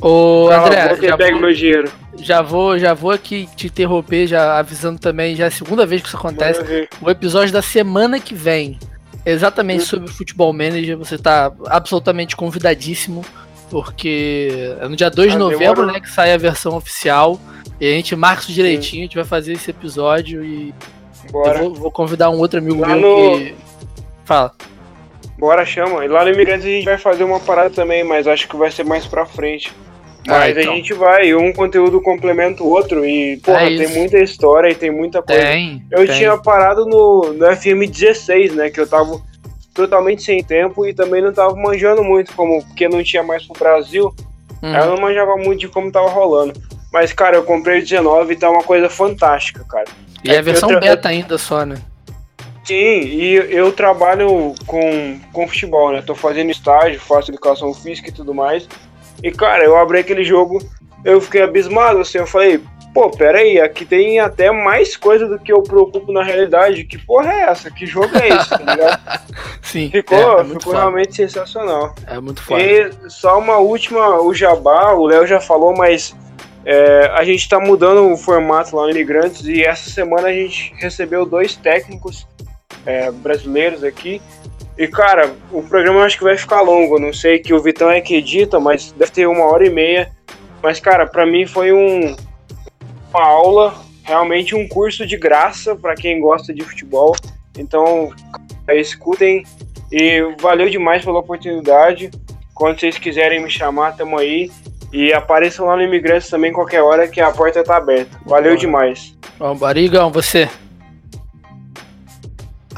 Ô, André, já pega vou, meu dinheiro. Já vou, já vou aqui te interromper, já avisando também, já é a segunda vez que isso acontece. O episódio da semana que vem exatamente sobre o Futebol Manager. Você está absolutamente convidadíssimo, porque é no dia 2 de ah, novembro né, que sai a versão oficial. E a gente marca isso direitinho, Sim. a gente vai fazer esse episódio e Bora. vou, vou convidar um outro amigo Lá meu no... que. Fala. Bora, chama. E lá no Imigrantes a gente vai fazer uma parada também, mas acho que vai ser mais pra frente. Ah, Mas então. a gente vai, um conteúdo complementa o outro e, porra, É tem muita história e tem muita coisa. Tem. Eu tem. tinha parado no, no FM 16, né? Que eu tava totalmente sem tempo e também não tava manjando muito, como porque não tinha mais pro Brasil. Aí eu não manjava muito de como tava rolando. Mas, cara, eu comprei o 19 e tá uma coisa fantástica, cara. E é a versão tra- beta ainda só, né? Sim, e eu trabalho com, com futebol, né? Tô fazendo estágio, faço educação física e tudo mais. E, cara, eu abri aquele jogo, eu fiquei abismado, assim, eu falei, pô, pera aí, aqui tem até mais coisa do que eu preocupo na realidade. Que porra é essa? Que jogo é esse, tá ligado? <laughs> Sim. Ficou, é, é ficou foda. realmente sensacional. É muito foda. E só uma última, o Jabá, o Léo já falou, mas é, a gente tá mudando o formato lá no Imigrantes e essa semana a gente recebeu dois técnicos é, brasileiros aqui. E cara, o programa eu acho que vai ficar longo, eu não sei que o Vitão é que edita, mas deve ter uma hora e meia. Mas cara, pra mim foi um, uma aula, realmente um curso de graça pra quem gosta de futebol. Então, escutem e valeu demais pela oportunidade. Quando vocês quiserem me chamar, tamo aí. E apareçam lá no Imigrantes também qualquer hora que a porta tá aberta. Valeu demais. Vamos, Barigão, você.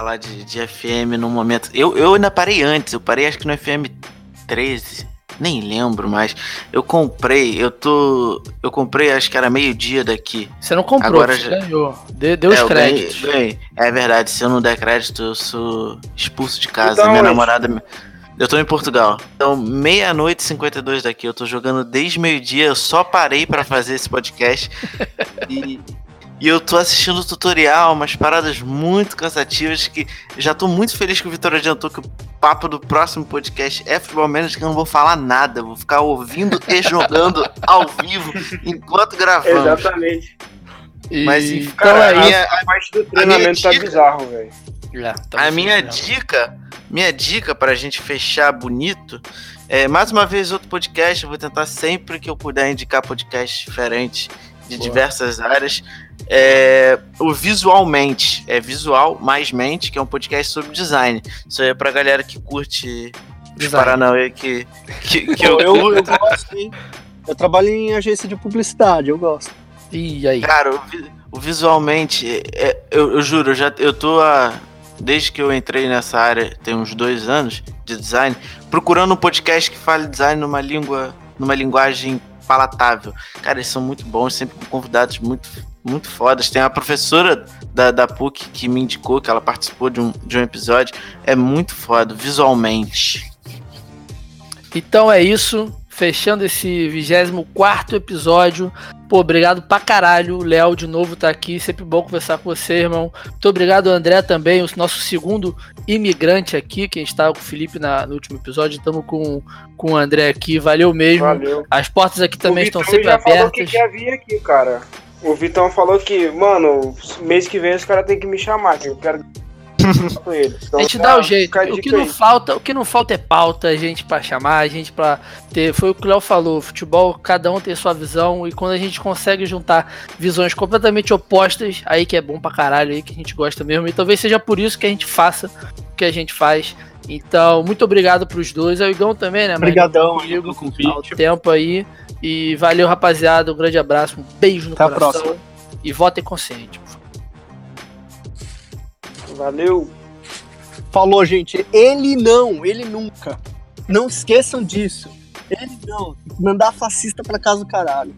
Falar de, de FM no momento. Eu, eu ainda parei antes, eu parei acho que no FM 13. Nem lembro mais. Eu comprei, eu tô. Eu comprei, acho que era meio-dia daqui. Você não comprou, Agora você já- ganhou. Dê, deu os É, eu ganhei- créditos. ganhei. É verdade, se eu não der crédito, eu sou expulso de casa. Então, Minha onde? namorada. me- Eu tô em Portugal. Então, meia-noite e 52 daqui. Eu tô jogando desde meio-dia. Eu só parei pra fazer esse podcast. <laughs> e, e eu tô assistindo o tutorial, umas paradas muito cansativas que já tô muito feliz que o Vitor adiantou que o papo do próximo podcast é futebol menos que eu não vou falar nada. Vou ficar ouvindo e <laughs> jogando ao vivo enquanto gravamos. Exatamente. E- Mas, enfim, então cara, é a minha- A parte do treinamento tá dica- bizarro, velho. É, tá A minha mesmo. dica, minha dica pra gente fechar bonito, é mais uma vez outro podcast, eu vou tentar sempre que eu puder indicar podcasts diferentes de Boa. diversas áreas. É, o Visualmente, é Visual Mais Mente, que é um podcast sobre design. Isso aí é pra galera que curte os Design. Paranauê que, que, <laughs> que Eu, eu, eu, gosto, hein? Eu trabalho em agência de publicidade, eu gosto. E aí? Cara, o, o visualmente, é- eu, eu juro, eu já eu tô há, desde que eu entrei nessa área, tem uns dois anos de design, procurando um podcast que fale design numa língua, numa linguagem palatável. Cara, eles são muito bons, sempre com convidados muito, muito fodas. Tem a professora da, da PUC que me indicou que ela participou de um, de um episódio. É muito foda, visualmente. Então é isso. Fechando esse 24 episódio. Pô, obrigado pra caralho. O Léo de novo tá aqui. Sempre bom conversar com você, irmão. Muito obrigado, André, também. O nosso segundo imigrante aqui, que a gente tava com o Felipe na- no último episódio. Estamos com, com o André aqui. Valeu mesmo. Valeu. As portas aqui também o estão Vitão sempre já falou que abertas. quer vir aqui, cara. O Vitão falou que, mano, mês que vem os caras têm que me chamar, que eu quero <laughs> com eles. Então, A gente dá o jeito. O que não aí. falta, o que não falta é pauta, a gente pra chamar, a gente pra ter. Foi o que o Léo falou. Futebol, cada um tem sua visão e quando a gente consegue juntar visões completamente opostas, aí que é bom pra caralho, aí que a gente gosta mesmo. E talvez seja por isso que a gente faça o que a gente faz. Então, muito obrigado pros dois. É o Igão também, né? Obrigadão pelo ao convite. tempo aí. E valeu, rapaziada. Um grande abraço, um beijo no Até a coração. próxima. E votem consciente. Valeu. Falou, gente. Ele não, ele nunca. Não esqueçam disso. Ele não. Mandar fascista pra casa do caralho.